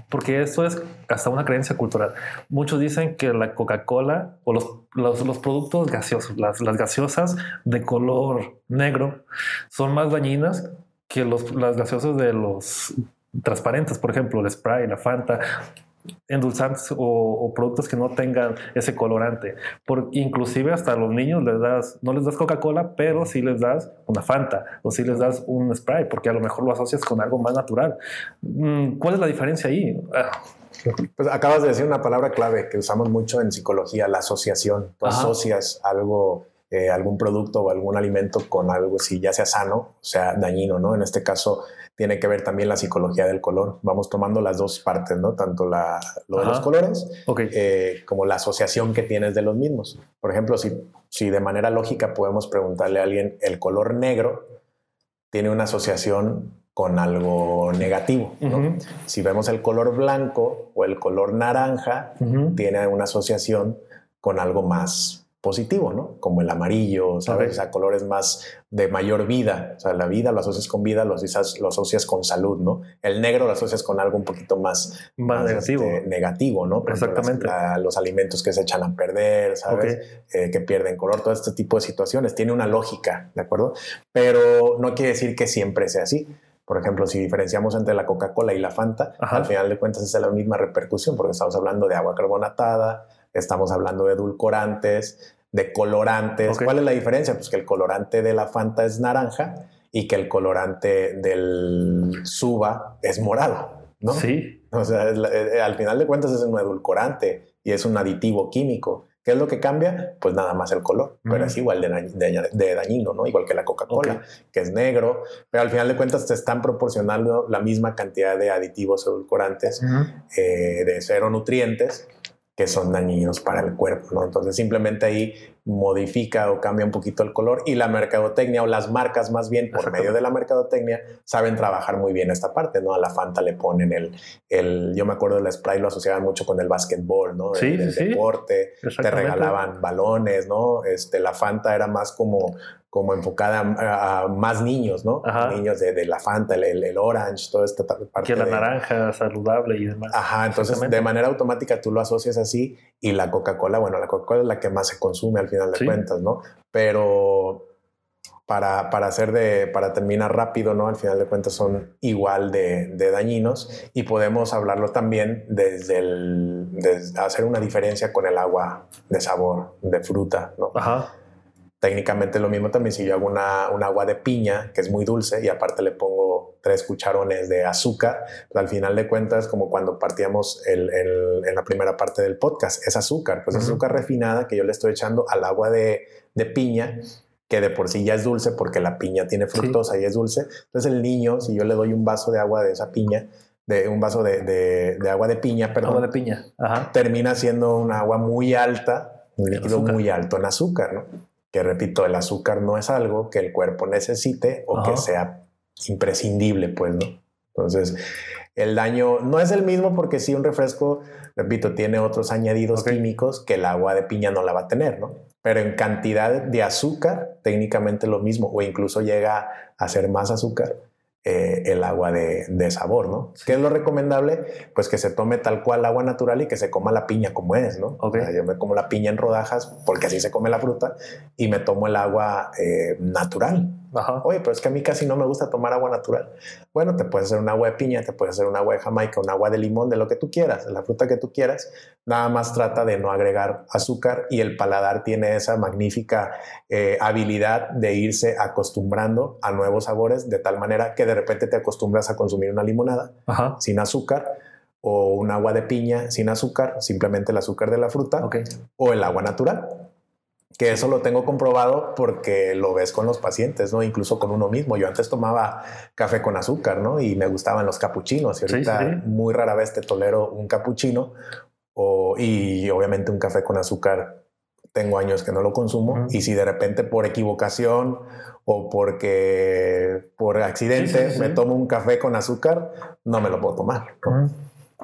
porque esto es hasta una creencia cultural. Muchos dicen que la Coca-Cola o los, los, productos gaseosos, las, las gaseosas de color negro, son más dañinas que los, las gaseosas de los transparentes, por ejemplo, el spray, la Fanta, endulzantes o, productos que no tengan ese colorante. Por, inclusive hasta a los niños les das, no les das Coca-Cola, pero sí les das una Fanta o sí les das un spray, porque a lo mejor lo asocias con algo más natural. Mm, ¿Cuál es la diferencia ahí? Ah. Pues acabas de decir una palabra clave que usamos mucho en psicología, la asociación. Tú asocias algo eh, algún producto o algún alimento con algo, si ya sea sano, o sea dañino, ¿no? En este caso tiene que ver también la psicología del color. Vamos tomando las dos partes, ¿no? Tanto la, lo de los colores eh, como la asociación que tienes de los mismos. Por ejemplo, si, si de manera lógica podemos preguntarle a alguien, el color negro tiene una asociación con algo negativo. ¿no? Si vemos el color blanco o el color naranja, tiene una asociación con algo más positivo, ¿no? Como el amarillo, ¿sabes? O sea, colores más de mayor vida. O sea, la vida lo asocias con vida, lo asocias, lo asocias con salud, ¿no? El negro lo asocias con algo un poquito más, más, negativo. Este, negativo, ¿no? Exactamente. los alimentos que se echan a perder, ¿sabes? Eh, que pierden color, todo este tipo de situaciones. Tiene una lógica, ¿de acuerdo? Pero no quiere decir que siempre sea así. Por ejemplo, si diferenciamos entre la Coca-Cola y la Fanta, Ajá. al final de cuentas es la misma repercusión, porque estamos hablando de agua carbonatada, estamos hablando de edulcorantes, de colorantes. ¿Cuál es la diferencia? Pues que el colorante de la Fanta es naranja y que el colorante del Suba es morado, ¿no? Sí, O sea, es la- eh, al final de cuentas es un edulcorante y es un aditivo químico. ¿Qué es lo que cambia? Pues nada más el color, pero Ujú. es igual de, dañ- de- de dañino, ¿no? Igual que la Coca-Cola, Ok. que es negro, pero al final de cuentas te están proporcionando la misma cantidad de aditivos edulcorantes, eh, de cero nutrientes, que son dañinos para el cuerpo, ¿no? Entonces simplemente ahí modifica o cambia un poquito el color y la mercadotecnia o las marcas más bien por medio de la mercadotecnia saben trabajar muy bien esta parte, ¿no? A la Fanta le ponen el, el yo me acuerdo del Sprite lo asociaban mucho con el básquetbol, ¿no? Sí, el, el sí, deporte, te regalaban balones, ¿no? Este, la Fanta era más como, como enfocada a, a más niños, ¿no? Ajá. Niños de, de la Fanta, el, el, el orange, toda esta parte Que la de- naranja saludable y demás. Ajá, entonces de manera automática tú lo asocias así y la Coca-Cola, bueno, la Coca-Cola es la que más se consume al final de Sí. cuentas, ¿no? Pero para, para hacer de, para terminar rápido, ¿no? Al final de cuentas son igual de, de dañinos y podemos hablarlo también desde el, desde hacer una diferencia con el agua de sabor, de fruta, ¿no? Ajá. Técnicamente lo mismo también si yo hago una, un agua de piña que es muy dulce y aparte le pongo tres cucharones de azúcar, pues al final de cuentas como cuando partíamos el, el- en la primera parte del podcast, es azúcar, pues azúcar refinada que yo le estoy echando al agua de, de piña que de por sí ya es dulce porque la piña tiene fructosa y es dulce. Entonces el niño, si yo le doy un vaso de agua de esa piña, de un vaso de, de- de agua de piña, perdón, Agua de piña. Ajá. termina siendo un agua muy alta, un líquido muy alto en azúcar, ¿no? Que repito, el azúcar no es algo que el cuerpo necesite o Ajá. que sea imprescindible, pues, ¿no? Entonces, el daño no es el mismo porque si un refresco, repito, tiene otros añadidos químicos que el agua de piña no la va a tener, ¿no? Pero en cantidad de azúcar, técnicamente lo mismo, o incluso llega a ser más azúcar eh, el agua de, de sabor, ¿no? ¿Qué es lo recomendable? Pues que se tome tal cual agua natural y que se coma la piña como es, ¿no? Ok. O sea, yo me como la piña en rodajas porque así se come la fruta y me tomo el agua eh, natural. Ajá. Oye, pero es que a mí casi no me gusta tomar agua natural. Bueno, te puedes hacer un agua de piña, te puedes hacer un agua de jamaica, un agua de limón, de lo que tú quieras, de la fruta que tú quieras. Nada más trata de no agregar azúcar y el paladar tiene esa magnífica eh, habilidad de irse acostumbrando a nuevos sabores de tal manera que de repente te acostumbras a consumir una limonada Ajá. sin azúcar o un agua de piña sin azúcar, simplemente el azúcar de la fruta o el agua natural. Que eso lo tengo comprobado porque lo ves con los pacientes, ¿no? Incluso con uno mismo. Yo antes tomaba café con azúcar, ¿no? Y me gustaban los capuchinos. Y ahorita sí, sí. muy rara vez te tolero un capuchino o, y obviamente un café con azúcar. Tengo años que no lo consumo. Y si de repente por equivocación o porque por accidente Sí, me tomo un café con azúcar, no me lo puedo tomar.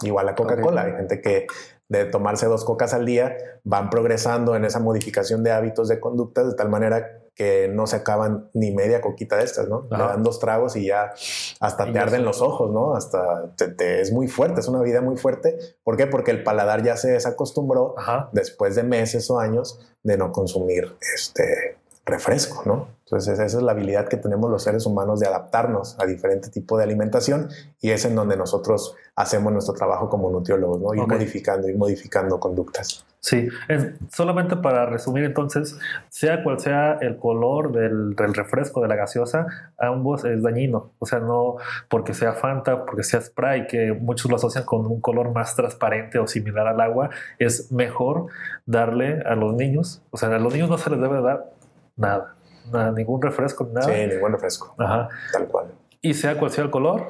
Igual la Coca-Cola. Hay gente que de tomarse dos cocas al día van progresando en esa modificación de hábitos de conductas de tal manera que no se acaban ni media coquita de estas, ¿no? Le Ajá. dan dos tragos y ya hasta Y te arden los ojos, ¿no? Hasta te, te- es muy fuerte, es una vida muy fuerte. ¿Por qué? Porque el paladar ya se desacostumbró Ajá. después de meses o años de no consumir este refresco, ¿no? Entonces esa es la habilidad que tenemos los seres humanos de adaptarnos a diferente tipo de alimentación y es en donde nosotros hacemos nuestro trabajo como nutriólogos, ¿no? Ir modificando, ir modificando conductas. Sí, es- solamente para resumir entonces, sea cual sea el color del, del refresco, de la gaseosa, ambos es dañino. O sea, no porque sea Fanta, porque sea Sprite, que muchos lo asocian con un color más transparente o similar al agua, es mejor darle a los niños, o sea, a los niños no se les debe dar nada, nada ningún refresco, nada. Sí, ningún refresco, Ajá. tal cual. Y sea cual sea el color,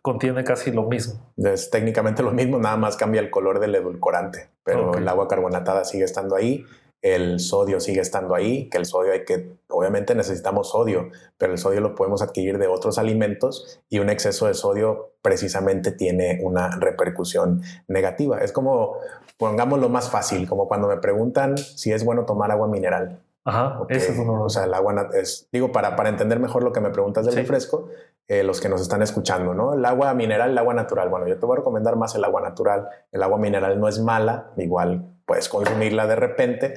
contiene casi lo mismo. Es técnicamente lo mismo, nada más cambia el color del edulcorante, pero el agua carbonatada sigue estando ahí, el sodio sigue estando ahí, que el sodio hay que, obviamente necesitamos sodio, pero el sodio lo podemos adquirir de otros alimentos y un exceso de sodio precisamente tiene una repercusión negativa. Es como, pongámoslo más fácil, como cuando me preguntan si es bueno tomar agua mineral. Ajá, Ok, ese es uno. O sea, el agua es, digo, para, para entender mejor lo que me preguntas del Sí. refresco, eh, los que nos están escuchando, ¿no? El agua mineral, el agua natural. Bueno, yo te voy a recomendar más el agua natural. El agua mineral no es mala, igual puedes consumirla de repente,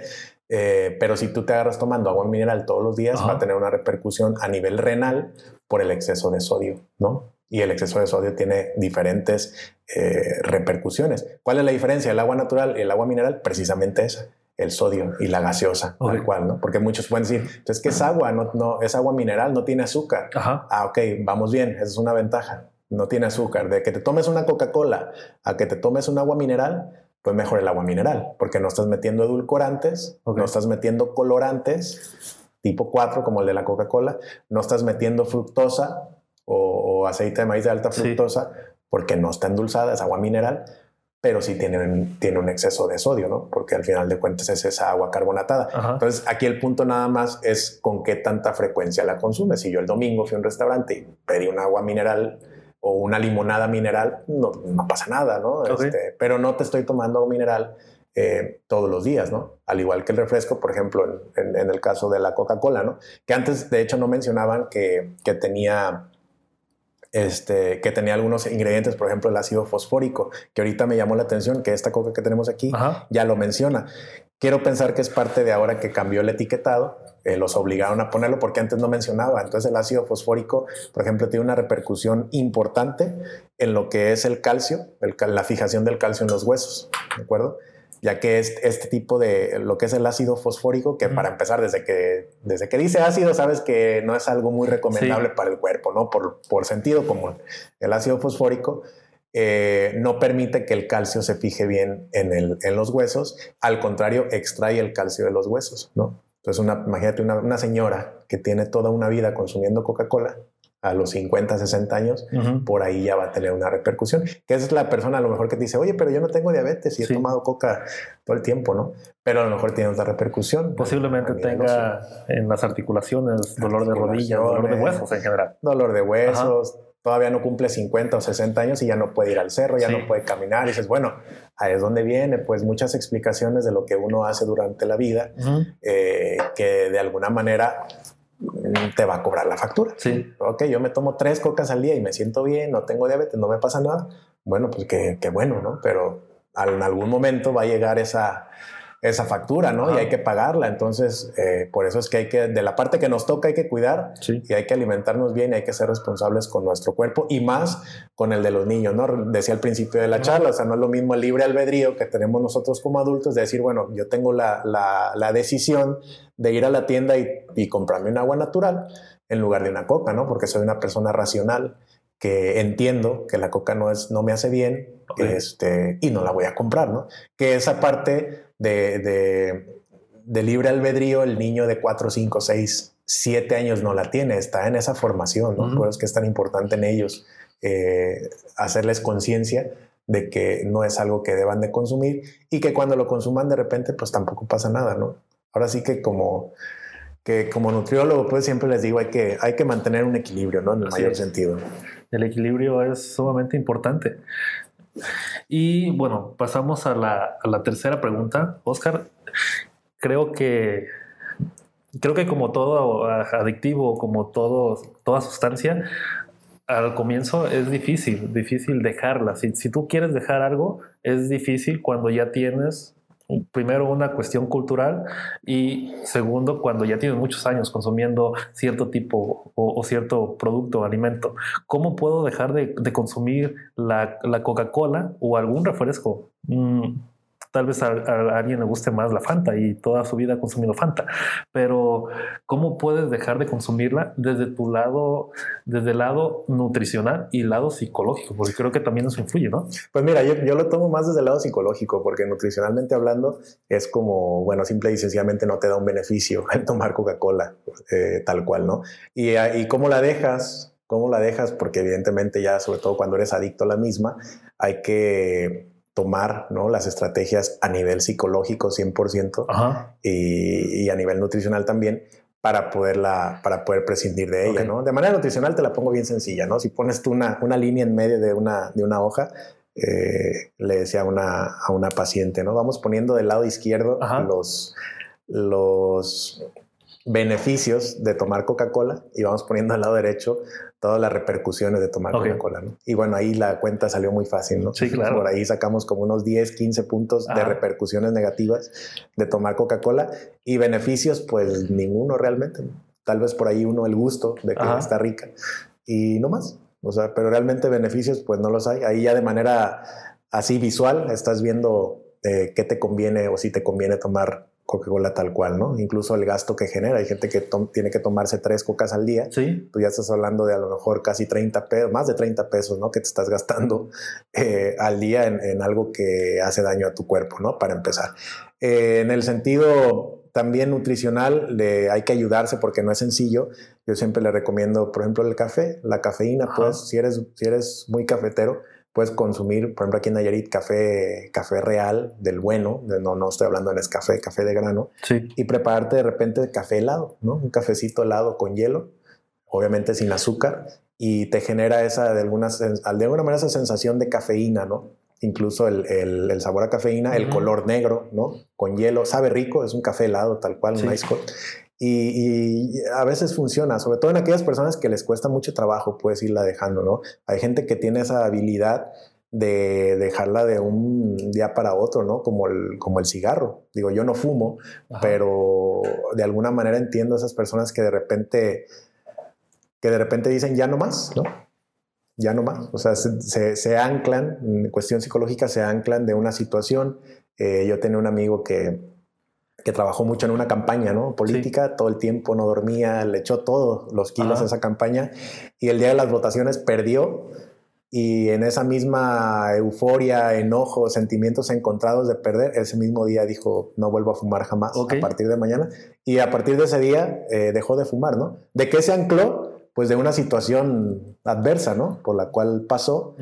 Eh, pero si tú te agarras tomando agua mineral todos los días, va a tener una repercusión a nivel renal por el exceso de sodio, ¿no? Y el exceso de sodio tiene diferentes eh, repercusiones. ¿Cuál es la diferencia del agua natural y el agua mineral? Precisamente esa el sodio y la gaseosa, tal cual, ¿no? Porque muchos pueden decir, entonces, ¿qué es agua? No, no, es agua mineral, no tiene azúcar. Ah, ok, vamos bien, esa es una ventaja. No tiene azúcar. De que te tomes una Coca-Cola a que te tomes un agua mineral, pues mejor el agua mineral, porque no estás metiendo edulcorantes, no estás metiendo colorantes tipo 4 como el de la Coca-Cola, no estás metiendo fructosa o, aceite de maíz de alta fructosa, porque no está endulzada, es agua mineral pero sí tiene, tiene un exceso de sodio, ¿no? Porque al final de cuentas es esa agua carbonatada. Entonces, aquí el punto nada más es con qué tanta frecuencia la consumes. Si yo el domingo fui a un restaurante y pedí un agua mineral o una limonada mineral, no, no pasa nada, ¿no? Este, pero no te estoy tomando agua mineral eh, todos los días, ¿no? Al igual que el refresco, por ejemplo, en, en, el caso de la Coca-Cola, ¿no? Que antes, de hecho, no mencionaban que, que tenía este, que tenía algunos ingredientes, por ejemplo, el ácido fosfórico, que ahorita me llamó la atención, que esta coca que tenemos aquí ya lo menciona. Quiero pensar que es parte de ahora que cambió el etiquetado, eh, los obligaron a ponerlo porque antes no mencionaba. Entonces el ácido fosfórico, por ejemplo, tiene una repercusión importante en lo que es el calcio, la fijación del calcio en los huesos, ¿de acuerdo? Ya que es este tipo de lo que es el ácido fosfórico, que para empezar, desde que, desde que dice ácido, sabes que no es algo muy recomendable para el cuerpo, ¿no? Por, por sentido común. El ácido fosfórico eh, no permite que el calcio se fije bien en, el, en, los huesos, al contrario, extrae el calcio de los huesos, ¿no? Entonces, una, imagínate una, una señora que tiene toda una vida consumiendo Coca-Cola, a los 50, 60 años, por ahí ya va a tener una repercusión. Que es la persona a lo mejor que te dice, oye, pero yo no tengo diabetes y he tomado coca todo el tiempo, ¿no? Pero a lo mejor tiene otra repercusión. Posiblemente tenga en las articulaciones dolor de rodilla, dolor de huesos en general. Dolor de huesos. Todavía no cumple 50 o 60 años y ya no puede ir al cerro, ya no puede caminar. Y dices, bueno, ahí es donde viene, pues muchas explicaciones de lo que uno hace durante la vida, eh, que de alguna manera te va a cobrar la factura. Sí. Ok, yo me tomo tres cocas al día y me siento bien, no tengo diabetes, no me pasa nada. Bueno, pues qué, bueno, ¿no? Pero en algún momento va a llegar esa, esa factura, ¿no? Y hay que pagarla. Entonces, eh, por eso es que hay que, de la parte que nos toca, hay que cuidar y hay que alimentarnos bien y hay que ser responsables con nuestro cuerpo y más con el de los niños, ¿no? Decía al principio de la charla, o sea, no es lo mismo el libre albedrío que tenemos nosotros como adultos de decir, bueno, yo tengo la, la, la decisión de ir a la tienda y, comprarme un agua natural en lugar de una coca, ¿no? Porque soy una persona racional que entiendo que la coca no, es, no me hace bien este, y no la voy a comprar, ¿no? Que esa parte de, de, libre albedrío, el niño de 4, 5, 6, 7 años no la tiene, está en esa formación, ¿no? Por eso es que es tan importante en ellos eh, hacerles conciencia de que no es algo que deban de consumir y que cuando lo consuman de repente pues tampoco pasa nada, ¿no? Ahora sí que como, que como nutriólogo, pues siempre les digo, hay que, hay que mantener un equilibrio, ¿no? En el mayor sentido. El equilibrio es sumamente importante. Y bueno, pasamos a la, tercera pregunta. Oscar, creo que creo que como todo adictivo, como todo, toda sustancia, al comienzo es difícil, difícil dejarla. Si, tú quieres dejar algo, es difícil cuando ya tienes primero una cuestión cultural y segundo cuando ya tienes muchos años consumiendo cierto tipo o, cierto producto o alimento. ¿Cómo puedo dejar de, consumir la, la Coca-Cola o algún refresco? Mm, Tal vez a, alguien le guste más la Fanta y toda su vida ha consumido Fanta, pero ¿cómo puedes dejar de consumirla desde tu lado, desde el lado nutricional y lado psicológico? Porque creo que también eso influye, ¿no? Pues mira, yo, lo tomo más desde el lado psicológico, porque nutricionalmente hablando es como, bueno, simple y sencillamente no te da un beneficio el tomar Coca-Cola eh, tal cual, ¿no? Y, y cómo la dejas, cómo la dejas, porque evidentemente ya, sobre todo cuando eres adicto a la misma, hay que tomar ¿no? las estrategias a nivel psicológico 100% Y, a nivel nutricional también para, poderla, para poder prescindir de ella. ¿no? De manera nutricional te la pongo bien sencilla. ¿no? Si pones tú una, una línea en medio de una, de una hoja, eh, le decía a una, a una paciente, ¿no? vamos poniendo del lado izquierdo los, los beneficios de tomar Coca-Cola y vamos poniendo al lado derecho todas las repercusiones de tomar Coca-Cola. ¿no? Y bueno, ahí la cuenta salió muy fácil, ¿no? Sí, claro. Por ahí sacamos como unos 10, 15 puntos de Ajá. repercusiones negativas de tomar Coca-Cola y beneficios, pues ninguno realmente. ¿no? Tal vez por ahí uno el gusto de que Ajá. está rica y no más. O sea, pero realmente beneficios, pues no los hay. Ahí ya de manera así visual estás viendo eh, qué te conviene o si te conviene tomar Coca-Cola tal cual, ¿no? Incluso el gasto que genera. Hay gente que tiene que tomarse tres cocas al día. Sí, Tú ya estás hablando de a lo mejor casi 30 pesos, más de 30 pesos, ¿no? Que te estás gastando eh, al día en, en algo que hace daño a tu cuerpo, ¿no? Para empezar. Eh, en el sentido también nutricional, le, hay que ayudarse porque no es sencillo. Yo siempre le recomiendo, por ejemplo, el café, la cafeína, Ajá. pues si eres, si eres muy cafetero, puedes consumir, por ejemplo, aquí en Nayarit, café, café real, del bueno, de- no, no estoy hablando en café, café de grano, sí. y prepararte de repente café helado, ¿no? Un cafecito helado con hielo, obviamente sin azúcar, y te genera esa, de alguna, de alguna manera, esa sensación de cafeína, ¿no? Incluso el, el- el sabor a cafeína, el color negro, ¿no? Con hielo, sabe rico, es un café helado tal cual, Sí. un ice cold. Y, y a veces funciona, sobre todo en aquellas personas que les cuesta mucho trabajo, puedes irla dejando, ¿no? Hay gente que tiene esa habilidad de dejarla de un día para otro, ¿no? Como el, como el cigarro. Digo, yo no fumo, Ajá. pero de alguna manera entiendo a esas personas que de repente que de repente dicen ya no más, ¿no? Ya no más. O sea, se, se- se anclan, en cuestión psicológica, se anclan de una situación. Eh, yo tenía un amigo que, que trabajó mucho en una campaña, ¿no? Política, todo el tiempo no dormía, le echó todos los kilos Ajá. a esa campaña y el día de las votaciones perdió y en esa misma euforia, enojo, sentimientos encontrados de perder, ese mismo día dijo, no vuelvo a fumar jamás Ok. a partir de mañana. Y a partir de ese día eh, dejó de fumar, ¿no? ¿De qué se ancló? Pues de una situación adversa, ¿no? Por la cual pasó.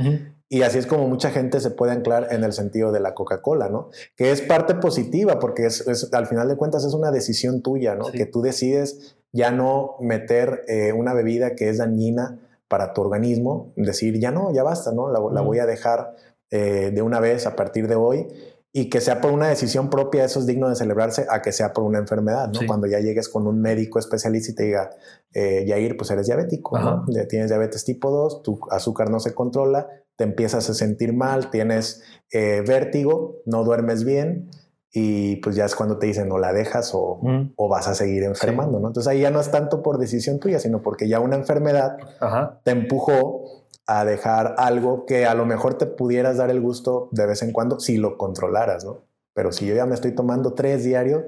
Y así es como mucha gente se puede anclar en el sentido de la Coca-Cola, ¿no? Que es parte positiva, porque es, es- al final de cuentas es una decisión tuya, ¿no? Sí. Que tú decides ya no meter eh, una bebida que es dañina para tu organismo, decir ya no, ya basta, ¿no? La, la voy a dejar eh, de una vez a partir de hoy y que sea por una decisión propia, eso es digno de celebrarse, a que sea por una enfermedad, ¿no? Sí. Cuando ya llegues con un médico especialista y te diga, eh, Yair, pues eres diabético, ¿no? Tienes diabetes tipo 2, tu azúcar no se controla, te empiezas a sentir mal, tienes eh, vértigo, no duermes bien y pues ya es cuando te dicen o la dejas o, Mm. o vas a seguir enfermando, ¿no? Entonces ahí ya no es tanto por decisión tuya, sino porque ya una enfermedad Ajá. te empujó a dejar algo que a lo mejor te pudieras dar el gusto de vez en cuando si lo controlaras, ¿no? Pero si yo ya me estoy tomando tres diarios,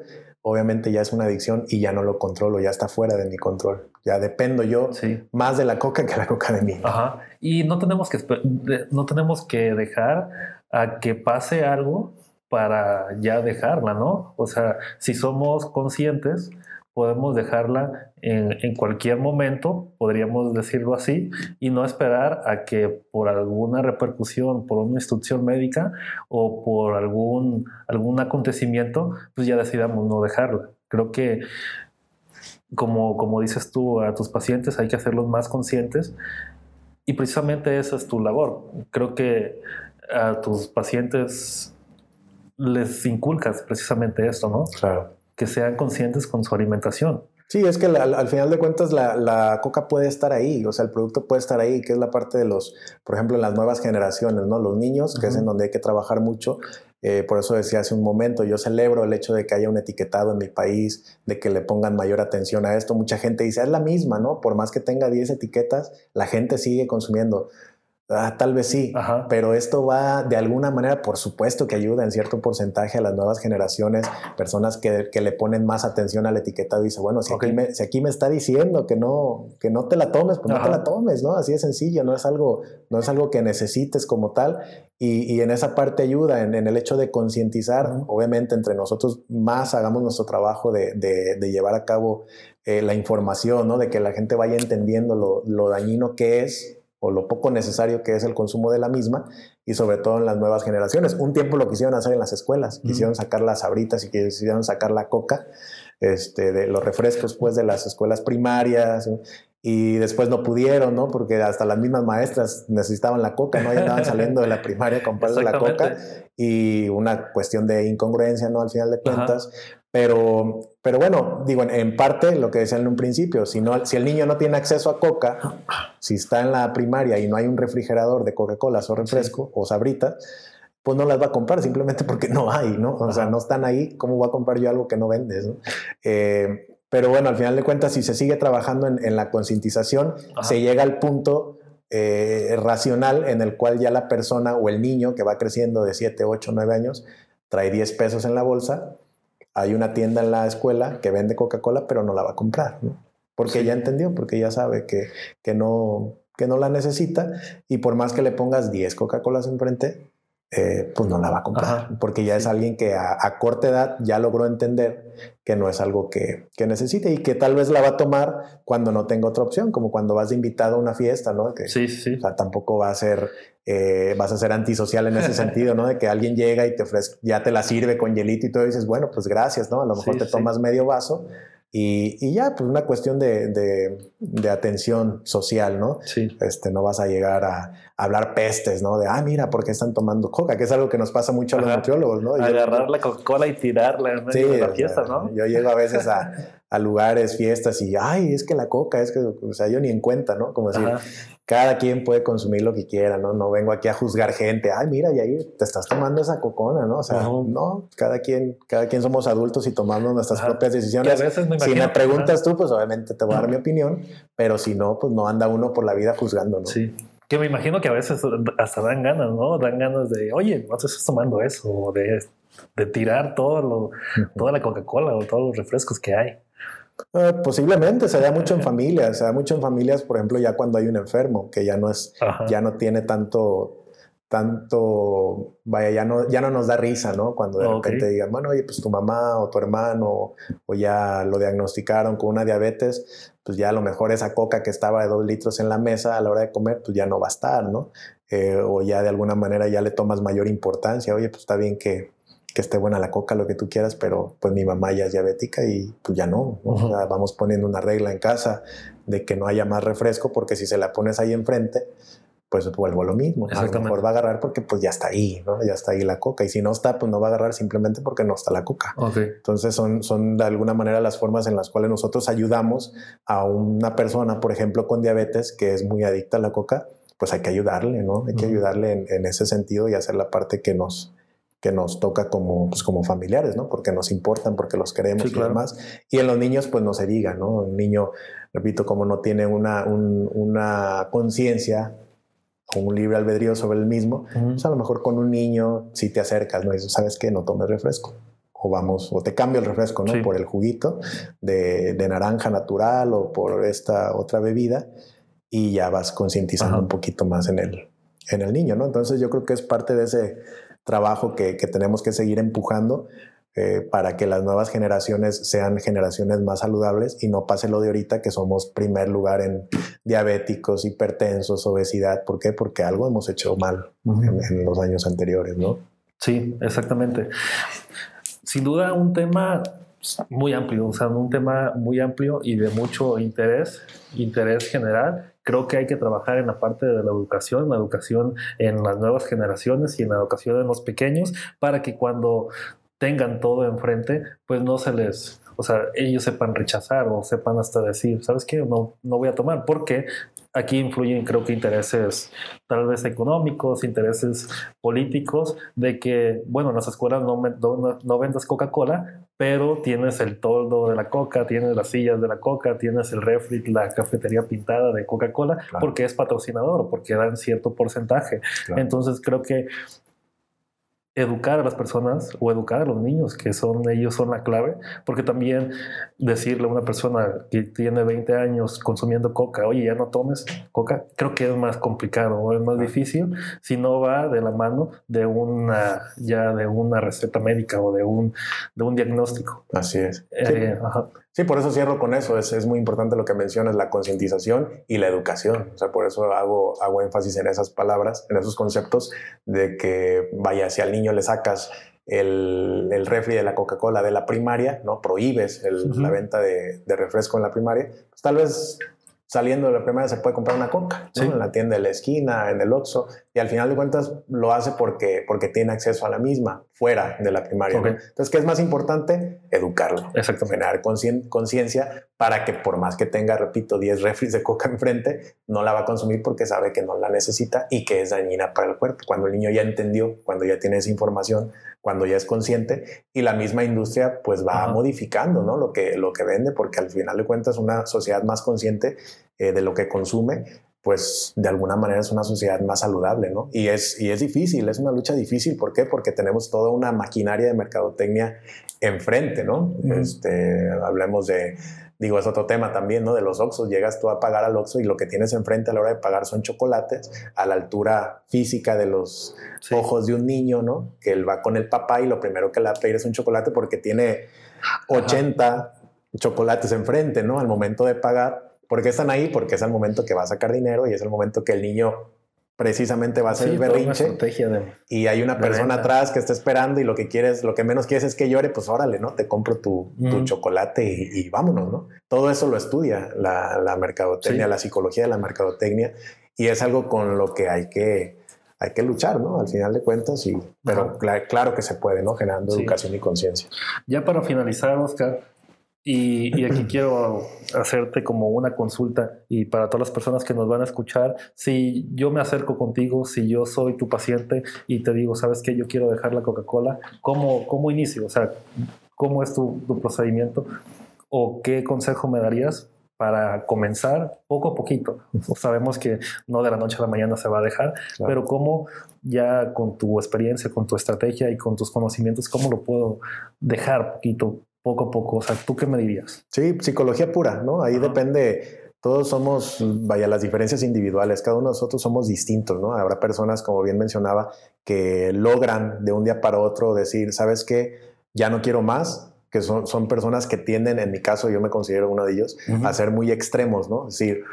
obviamente ya es una adicción y ya no lo controlo, ya está fuera de mi control. Ya dependo yo Sí. más de la coca que la coca de mí. Ajá. Y no tenemos que no tenemos que dejar a que pase algo para ya dejarla, ¿no? O sea, si somos conscientes, podemos dejarla en, en cualquier momento, podríamos decirlo así, y no esperar a que por alguna repercusión, por una instrucción médica o por algún, algún acontecimiento, pues ya decidamos no dejarla. Creo que como, como dices tú a tus pacientes, hay que hacerlos más conscientes y precisamente esa es tu labor. Creo que a tus pacientes les inculcas precisamente esto, ¿no? Claro. Que sean conscientes con su alimentación. Sí, es que la- al final de cuentas la, la coca puede estar ahí, o sea, el producto puede estar ahí, que es la parte de los, por ejemplo, en las nuevas generaciones, ¿no? Los niños, que es en donde hay que trabajar mucho. Eh, por eso decía hace un momento, yo celebro el hecho de que haya un etiquetado en mi país, de que le pongan mayor atención a esto. Mucha gente dice, es la misma, ¿no? Por más que tenga 10 etiquetas, la gente sigue consumiendo. Ah, tal vez sí, Ajá. pero esto va de alguna manera, por supuesto que ayuda en cierto porcentaje a las nuevas generaciones, personas que, que le ponen más atención al etiquetado y dice, bueno, si, aquí me, si aquí me está diciendo que no, que no te la tomes, pues no te la tomes, ¿no? Así de sencillo, no es algo, no es algo que necesites como tal. Y, y en esa parte ayuda, en, en el hecho de concientizar, obviamente entre nosotros más hagamos nuestro trabajo de, de- de llevar a cabo eh, la información, ¿no? De que la gente vaya entendiendo lo, lo dañino que es o lo poco necesario que es el consumo de la misma y sobre todo en las nuevas generaciones. Un tiempo lo quisieron hacer en las escuelas, quisieron sacar las sabritas y quisieron sacar la coca, este, de los refrescos pues de las escuelas primarias y después no pudieron, ¿no? Porque hasta las mismas maestras necesitaban la coca, ¿no? Ya andaban saliendo de la primaria a comprarse la coca y una cuestión de incongruencia, ¿no? Al final de Ajá. Pero, pero bueno, digo, en, parte lo que decían en un principio, si, no, si el niño no tiene acceso a coca, si está en la primaria y no hay un refrigerador de Coca-Cola o refresco o sabrita, pues no las va a comprar simplemente porque no hay, ¿no? O sea, no están ahí, ¿cómo voy a comprar yo algo que no vendes? Eh, pero bueno, al final de cuentas, si se sigue trabajando en, la concientización, se llega al punto eh, racional en el cual ya la persona o el niño que va creciendo de 7, 8, 9 años trae 10 pesos en la bolsa hay una tienda en la escuela que vende Coca-Cola, pero no la va a comprar, ¿no? Porque ya entendió, porque ya sabe que, que, no, que no la necesita y por más que le pongas 10 Coca-Colas enfrente, eh, pues no la va a comprar, porque ya es alguien que a, corta edad ya logró entender que no es algo que, que, necesite y que tal vez la va a tomar cuando no tenga otra opción, como cuando vas de invitado a una fiesta, ¿no? Que, sí, sí. O sea, tampoco va a ser, eh, vas a ser antisocial en ese sentido, ¿no? De que alguien llega y te ofrece, ya te la sirve con hielito y todo y dices, bueno, pues gracias, ¿no? A lo mejor te tomas medio vaso y, ya, pues una cuestión de, de, atención social, ¿no? Sí. Este, no vas a llegar a, hablar pestes, ¿no? De, ah, mira, ¿por qué están tomando coca? Que es algo que nos pasa mucho a los nutriólogos, ¿no? Agarrar la Coca-Cola y tirarla en sí, la fiesta, ¿no? Yo llego a veces a, a, lugares, fiestas y, ay, es que la coca, es que, o sea, yo ni en cuenta, ¿no? Como decir, cada quien puede consumir lo que quiera, ¿no? No vengo aquí a juzgar gente, ay, mira, y ahí te estás tomando esa cocona, ¿no? O sea, no, cada quien, cada quien somos adultos y tomamos nuestras propias decisiones. si me preguntas tú, pues obviamente te voy a dar mi opinión, pero si no, pues no anda uno por la vida juzgando, ¿no? Sí. Que me imagino que a veces hasta dan ganas, ¿no? Dan ganas de, oye, no te estás tomando eso, o de, de tirar todo lo, toda la Coca-Cola o todos los refrescos que hay. Eh, posiblemente, se da mucho en familias, se da mucho en familias, por ejemplo, ya cuando hay un enfermo que ya no es, ya no tiene tanto, tanto, vaya, ya no, ya no nos da risa, ¿no? Cuando de repente digan, bueno, oye, pues tu mamá o tu hermano o ya lo diagnosticaron con una diabetes, pues ya a lo mejor esa coca que estaba de dos litros en la mesa a la hora de comer, pues ya no va a estar, ¿no? Eh, o ya de alguna manera ya le tomas mayor importancia, oye, pues está bien que, que esté buena la coca, lo que tú quieras, pero pues mi mamá ya es diabética y pues ya no. vamos poniendo una regla en casa de que no haya más refresco porque si se la pones ahí enfrente, pues vuelvo a lo mismo. A lo mejor va a agarrar porque pues ya está ahí, ¿no? Ya está ahí la coca. Y si no está, pues no va a agarrar simplemente porque no está la coca. Entonces son, son de alguna manera las formas en las cuales nosotros ayudamos a una persona, por ejemplo, con diabetes que es muy adicta a la coca, pues hay que ayudarle, ¿no? Hay que ayudarle en, en, ese sentido y hacer la parte que nos, que nos toca como, pues, como familiares, ¿no? Porque nos importan, porque los queremos y demás. Y en los niños, pues no se diga, ¿no? Un niño, repito, como no tiene una, una conciencia o un libre albedrío sobre el mismo, pues a lo mejor con un niño, si te acercas, ¿no? dices, ¿sabes qué? No tomes refresco. O vamos, o te cambio el refresco, ¿no? Por el juguito de, de, naranja natural o por esta otra bebida y ya vas concientizando un poquito más en el, en el niño, ¿no? Entonces yo creo que es parte de ese trabajo que, tenemos que seguir empujando eh, para que las nuevas generaciones sean generaciones más saludables y no pase lo de ahorita que somos primer lugar en diabéticos, hipertensos, obesidad. ¿Por qué? Porque algo hemos hecho mal en, los años anteriores, ¿no? Sí, exactamente. Sin duda un tema muy amplio, o un tema muy amplio y de mucho interés, interés general creo que hay que trabajar en la parte de la educación, la educación en las nuevas generaciones y en la educación en los pequeños, para que cuando tengan todo enfrente, pues no se les, o sea, ellos sepan rechazar o sepan hasta decir, ¿sabes qué? No, no voy a tomar, porque aquí influyen creo que intereses tal vez económicos, intereses políticos, de que, bueno, en las escuelas no, no, no vendas Coca-Cola, pero tienes el toldo de la coca, tienes las sillas de la coca, tienes el refri, la cafetería pintada de Coca-Cola, porque es patrocinador, porque dan cierto porcentaje. Entonces creo que educar a las personas o educar a los niños, que son ellos son la clave, porque también decirle a una persona que tiene 20 años consumiendo coca, oye, ya no tomes coca, creo que es más complicado o es más difícil si no va de la mano de una ya de una receta médica o de un de un diagnóstico. Así es. Eh, Sí, por eso cierro con eso. Es, es muy importante lo que mencionas, la concientización y la educación. O sea, por eso hago, hago énfasis en esas palabras, en esos conceptos de que, vaya, si al niño le sacas el, el refri de la Coca-Cola de la primaria, ¿no? Prohíbes la venta de, de, refresco en la primaria, pues tal vez saliendo de la primaria se puede comprar una coca ¿no? en la tienda de la esquina, en el Oxxo, y al final de cuentas lo hace porque, porque tiene acceso a la misma fuera de la primaria. ¿no? Entonces, ¿qué es más importante? Educarlo. Exacto. Generar conciencia para que por más que tenga, repito, 10 refris de coca enfrente, no la va a consumir porque sabe que no la necesita y que es dañina para el cuerpo. Cuando el niño ya entendió, cuando ya tiene esa información, cuando ya es consciente y la misma industria pues va modificando ¿no? lo, que, lo que vende porque al final de cuentas una sociedad más consciente eh, de lo que consume pues de alguna manera es una sociedad más saludable, ¿no? Y es, y es difícil, es una lucha difícil. ¿Por qué? Porque tenemos toda una maquinaria de mercadotecnia enfrente, ¿no? este, hablemos de, digo, es otro tema también, ¿no? De los Oxxos. Llegas tú a pagar al Oxxo y lo que tienes enfrente a la hora de pagar son chocolates a la altura física de los ojos de un niño, ¿no? Que él va con el papá y lo primero que le va a pedir es un chocolate porque tiene 80 chocolates enfrente, ¿no? Al momento de pagar. ¿Por qué están ahí? Porque es el momento que va a sacar dinero y es el momento que el niño precisamente va a ser el berrinche y hay una persona atrás que está esperando y lo que quieres, lo que menos quieres es que llore, pues órale, ¿no? Te compro tu, chocolate y, vámonos, ¿no? Todo eso lo estudia la, mercadotecnia, la psicología de la mercadotecnia y es algo con lo que hay que, hay que luchar, ¿no? Al final de cuentas, y, pero claro, que se puede, ¿no? Generando educación y conciencia. Ya para finalizar, Oscar, y, aquí quiero hacerte como una consulta y para todas las personas que nos van a escuchar, si yo me acerco contigo, si yo soy tu paciente y te digo, sabes que yo quiero dejar la Coca-Cola, ¿cómo, ¿cómo inicio? O sea, ¿cómo es tu, procedimiento? ¿O qué consejo me darías para comenzar poco a poquito? Sabemos que no de la noche a la mañana se va a dejar, pero ¿cómo ya con tu experiencia, con tu estrategia y con tus conocimientos, cómo lo puedo dejar poquito poco a poco. O sea, ¿tú qué me dirías? Sí, psicología pura, ¿no? Ahí depende. Todos somos, vaya, las diferencias individuales, cada uno de nosotros somos distintos, ¿no? Habrá personas, como bien mencionaba, que logran de un día para otro decir, ¿sabes qué? Ya no quiero más, que son, son personas que tienden, en mi caso, yo me considero uno de ellos, a ser muy extremos, ¿no? Es decir,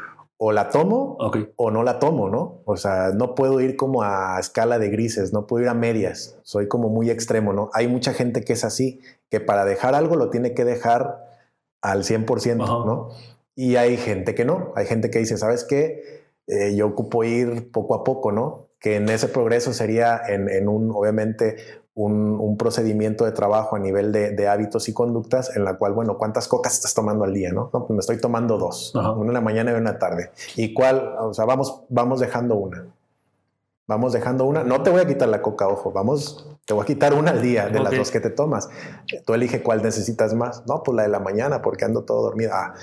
o la tomo o no la tomo, ¿no? O sea, no puedo ir como a escala de grises, no puedo ir a medias, soy como muy extremo, ¿no? Hay mucha gente que es así, que para dejar algo lo tiene que dejar al 100%, ¿no? Y hay gente que no, hay gente que dice, ¿sabes qué? Eh, yo ocupo ir poco a poco, ¿no? Que en ese progreso sería en, en un, obviamente, un, procedimiento de trabajo a nivel de, hábitos y conductas en la cual, bueno, ¿cuántas cocas estás tomando al día? No, no pues me estoy tomando dos, una en la mañana y una en la tarde. ¿Y cuál? O sea, vamos, vamos dejando una. Vamos dejando una. No te voy a quitar la coca, ojo, vamos, te voy a quitar una al día de las dos que te tomas. Tú elige cuál necesitas más. No, pues la de la mañana porque ando todo dormido. Ah,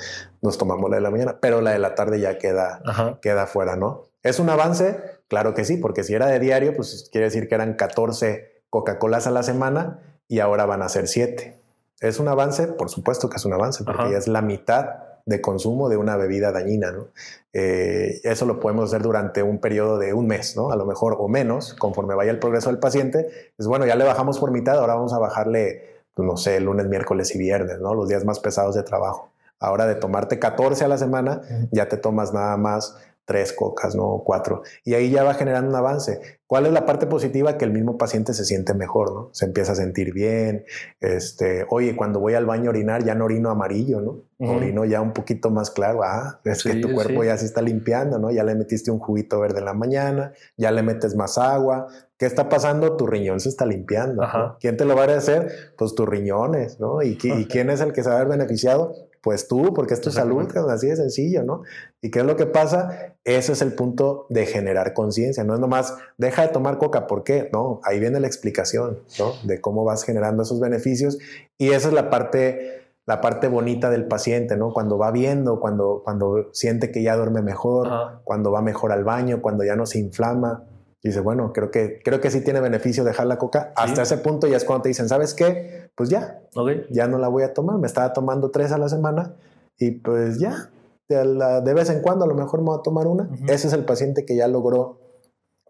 nos tomamos la de la mañana, pero la de la tarde ya queda, queda fuera, ¿no? ¿Es un avance? Claro que sí, porque si era de diario, pues quiere decir que eran 14 Coca-Colas a la semana y ahora van a ser siete. ¿Es un avance? Por supuesto que es un avance, porque es la mitad de consumo de una bebida dañina. ¿no? Eh, eso lo podemos hacer durante un periodo de un mes, ¿no? a lo mejor o menos, conforme vaya el progreso del paciente. Es bueno, ya le bajamos por mitad, ahora vamos a bajarle, pues, no sé, lunes, miércoles y viernes, ¿no? los días más pesados de trabajo. Ahora de tomarte 14 a la semana, ya te tomas nada más tres cocas, ¿no? Cuatro. Y ahí ya va generando un avance. ¿Cuál es la parte positiva? Que el mismo paciente se siente mejor, ¿no? Se empieza a sentir bien. Este, oye, cuando voy al baño a orinar, ya no orino amarillo, ¿no? Orino ya un poquito más claro. Ah, es que tu cuerpo ya se está limpiando, ¿no? Ya le metiste un juguito verde en la mañana, ya le metes más agua. ¿Qué está pasando? Tu riñón se está limpiando. ¿Quién te lo va a hacer? Pues tus riñones, ¿no? ¿Y, ¿Y quién es el que se va a ver beneficiado? Pues tú, porque es tu salud, así de sencillo, ¿no? ¿Y qué es lo que pasa? Ese es el punto de generar conciencia, no es nomás, deja de tomar coca, ¿por qué? No, ahí viene la explicación, ¿no? De cómo vas generando esos beneficios y esa es la parte, la parte bonita del paciente, ¿no? Cuando va viendo, cuando, cuando siente que ya duerme mejor, cuando va mejor al baño, cuando ya no se inflama, dice, bueno, creo que, creo que sí tiene beneficio dejar la coca. Hasta ese punto ya es cuando te dicen, ¿sabes qué? Pues ya, ya no la voy a tomar. Me estaba tomando tres a la semana y pues ya, de, vez en cuando a lo mejor me voy a tomar una. Ese es el paciente que ya logró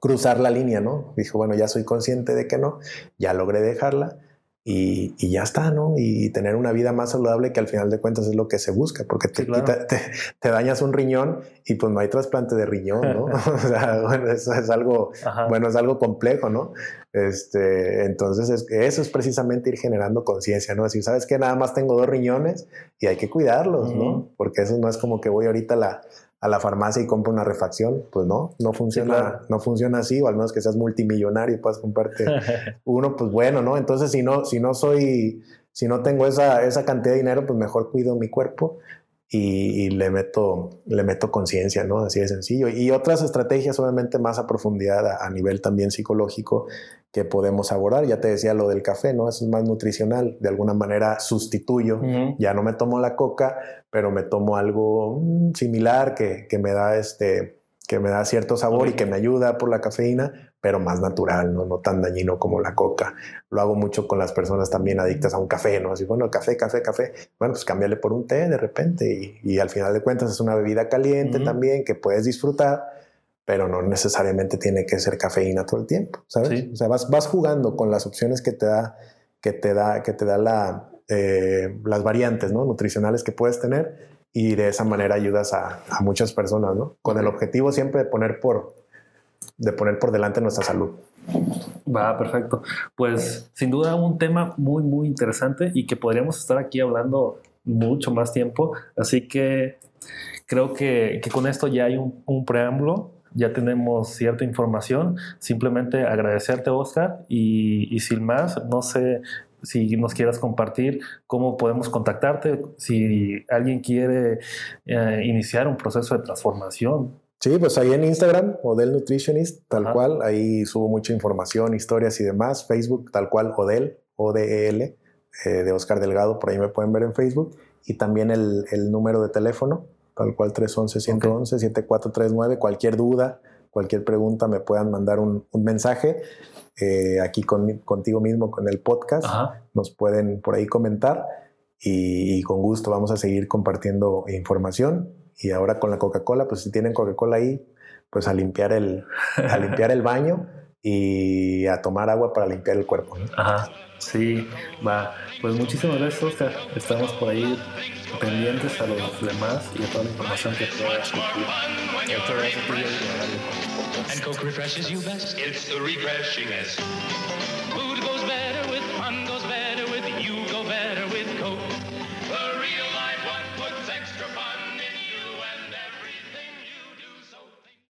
cruzar la línea, ¿no? Dijo, bueno, ya soy consciente de que no, ya logré dejarla y, ya está, ¿no? Y tener una vida más saludable que al final de cuentas es lo que se busca, porque te, te, dañas un riñón y pues no hay trasplante de riñón, ¿no? o sea, bueno, eso es algo, bueno, es algo complejo, ¿no? Este, entonces eso es precisamente ir generando conciencia, ¿no? Decir, ¿sabes qué? Nada más tengo dos riñones y hay que cuidarlos, ¿no? Porque eso no es como que voy ahorita a la, a la farmacia y compro una refacción. Pues no, no funciona, no funciona así, o al menos que seas multimillonario y puedas comprarte uno, pues bueno, ¿no? Entonces, si no, si no soy, si no tengo esa, esa cantidad de dinero, pues mejor cuido mi cuerpo y, le meto, le meto conciencia, ¿no? Así de sencillo. Y otras estrategias, obviamente, más a profundidad, a, nivel también psicológico, que podemos abordar. Ya te decía lo del café, ¿no? Eso es más nutricional. De alguna manera sustituyo. Ya no me tomo la coca, pero me tomo algo mm, similar que, que me da este que me da cierto sabor y que me ayuda por la cafeína, pero más natural, ¿no? no tan dañino como la coca. Lo hago mucho con las personas también adictas a un café, ¿no? Así, bueno, café, café, café. Bueno, pues cámbiale por un té de repente y, al final de cuentas es una bebida caliente también que puedes disfrutar, pero no necesariamente tiene que ser cafeína todo el tiempo, ¿sabes? O sea, vas, vas jugando con las opciones que te da, que te da, que te da la, eh, las variantes ¿no? nutricionales que puedes tener y de esa manera ayudas a, muchas personas, ¿no? Con el objetivo siempre de poner por, de poner por delante nuestra salud. Va, perfecto. Pues sin duda un tema muy, muy interesante y que podríamos estar aquí hablando mucho más tiempo. Así que creo que, con esto ya hay un, un, preámbulo, ya tenemos cierta información. Simplemente agradecerte, Oscar, y, y sin más, no sé si nos quieras compartir cómo podemos contactarte, si alguien quiere eh, iniciar un proceso de transformación. Sí, pues ahí en Instagram, Odel Nutritionist, tal cual, ahí subo mucha información, historias y demás. Facebook, tal cual, Odel, O-D-E-L, eh, de Oscar Delgado, por ahí me pueden ver en Facebook. Y también el, número de teléfono, tal cual 311-111-7439. Cualquier duda, cualquier pregunta, me puedan mandar un, un mensaje. Eh, aquí contigo mismo con el podcast. Nos pueden por ahí comentar y, con gusto vamos a seguir compartiendo información. Y ahora con la Coca-Cola, pues si tienen Coca-Cola ahí, pues a limpiar el, a limpiar el baño y a tomar agua para limpiar el cuerpo. Ajá, sí, va. Pues muchísimas gracias, Oscar. Estamos por ahí pendientes a los demás y a toda la información que puedas compartir.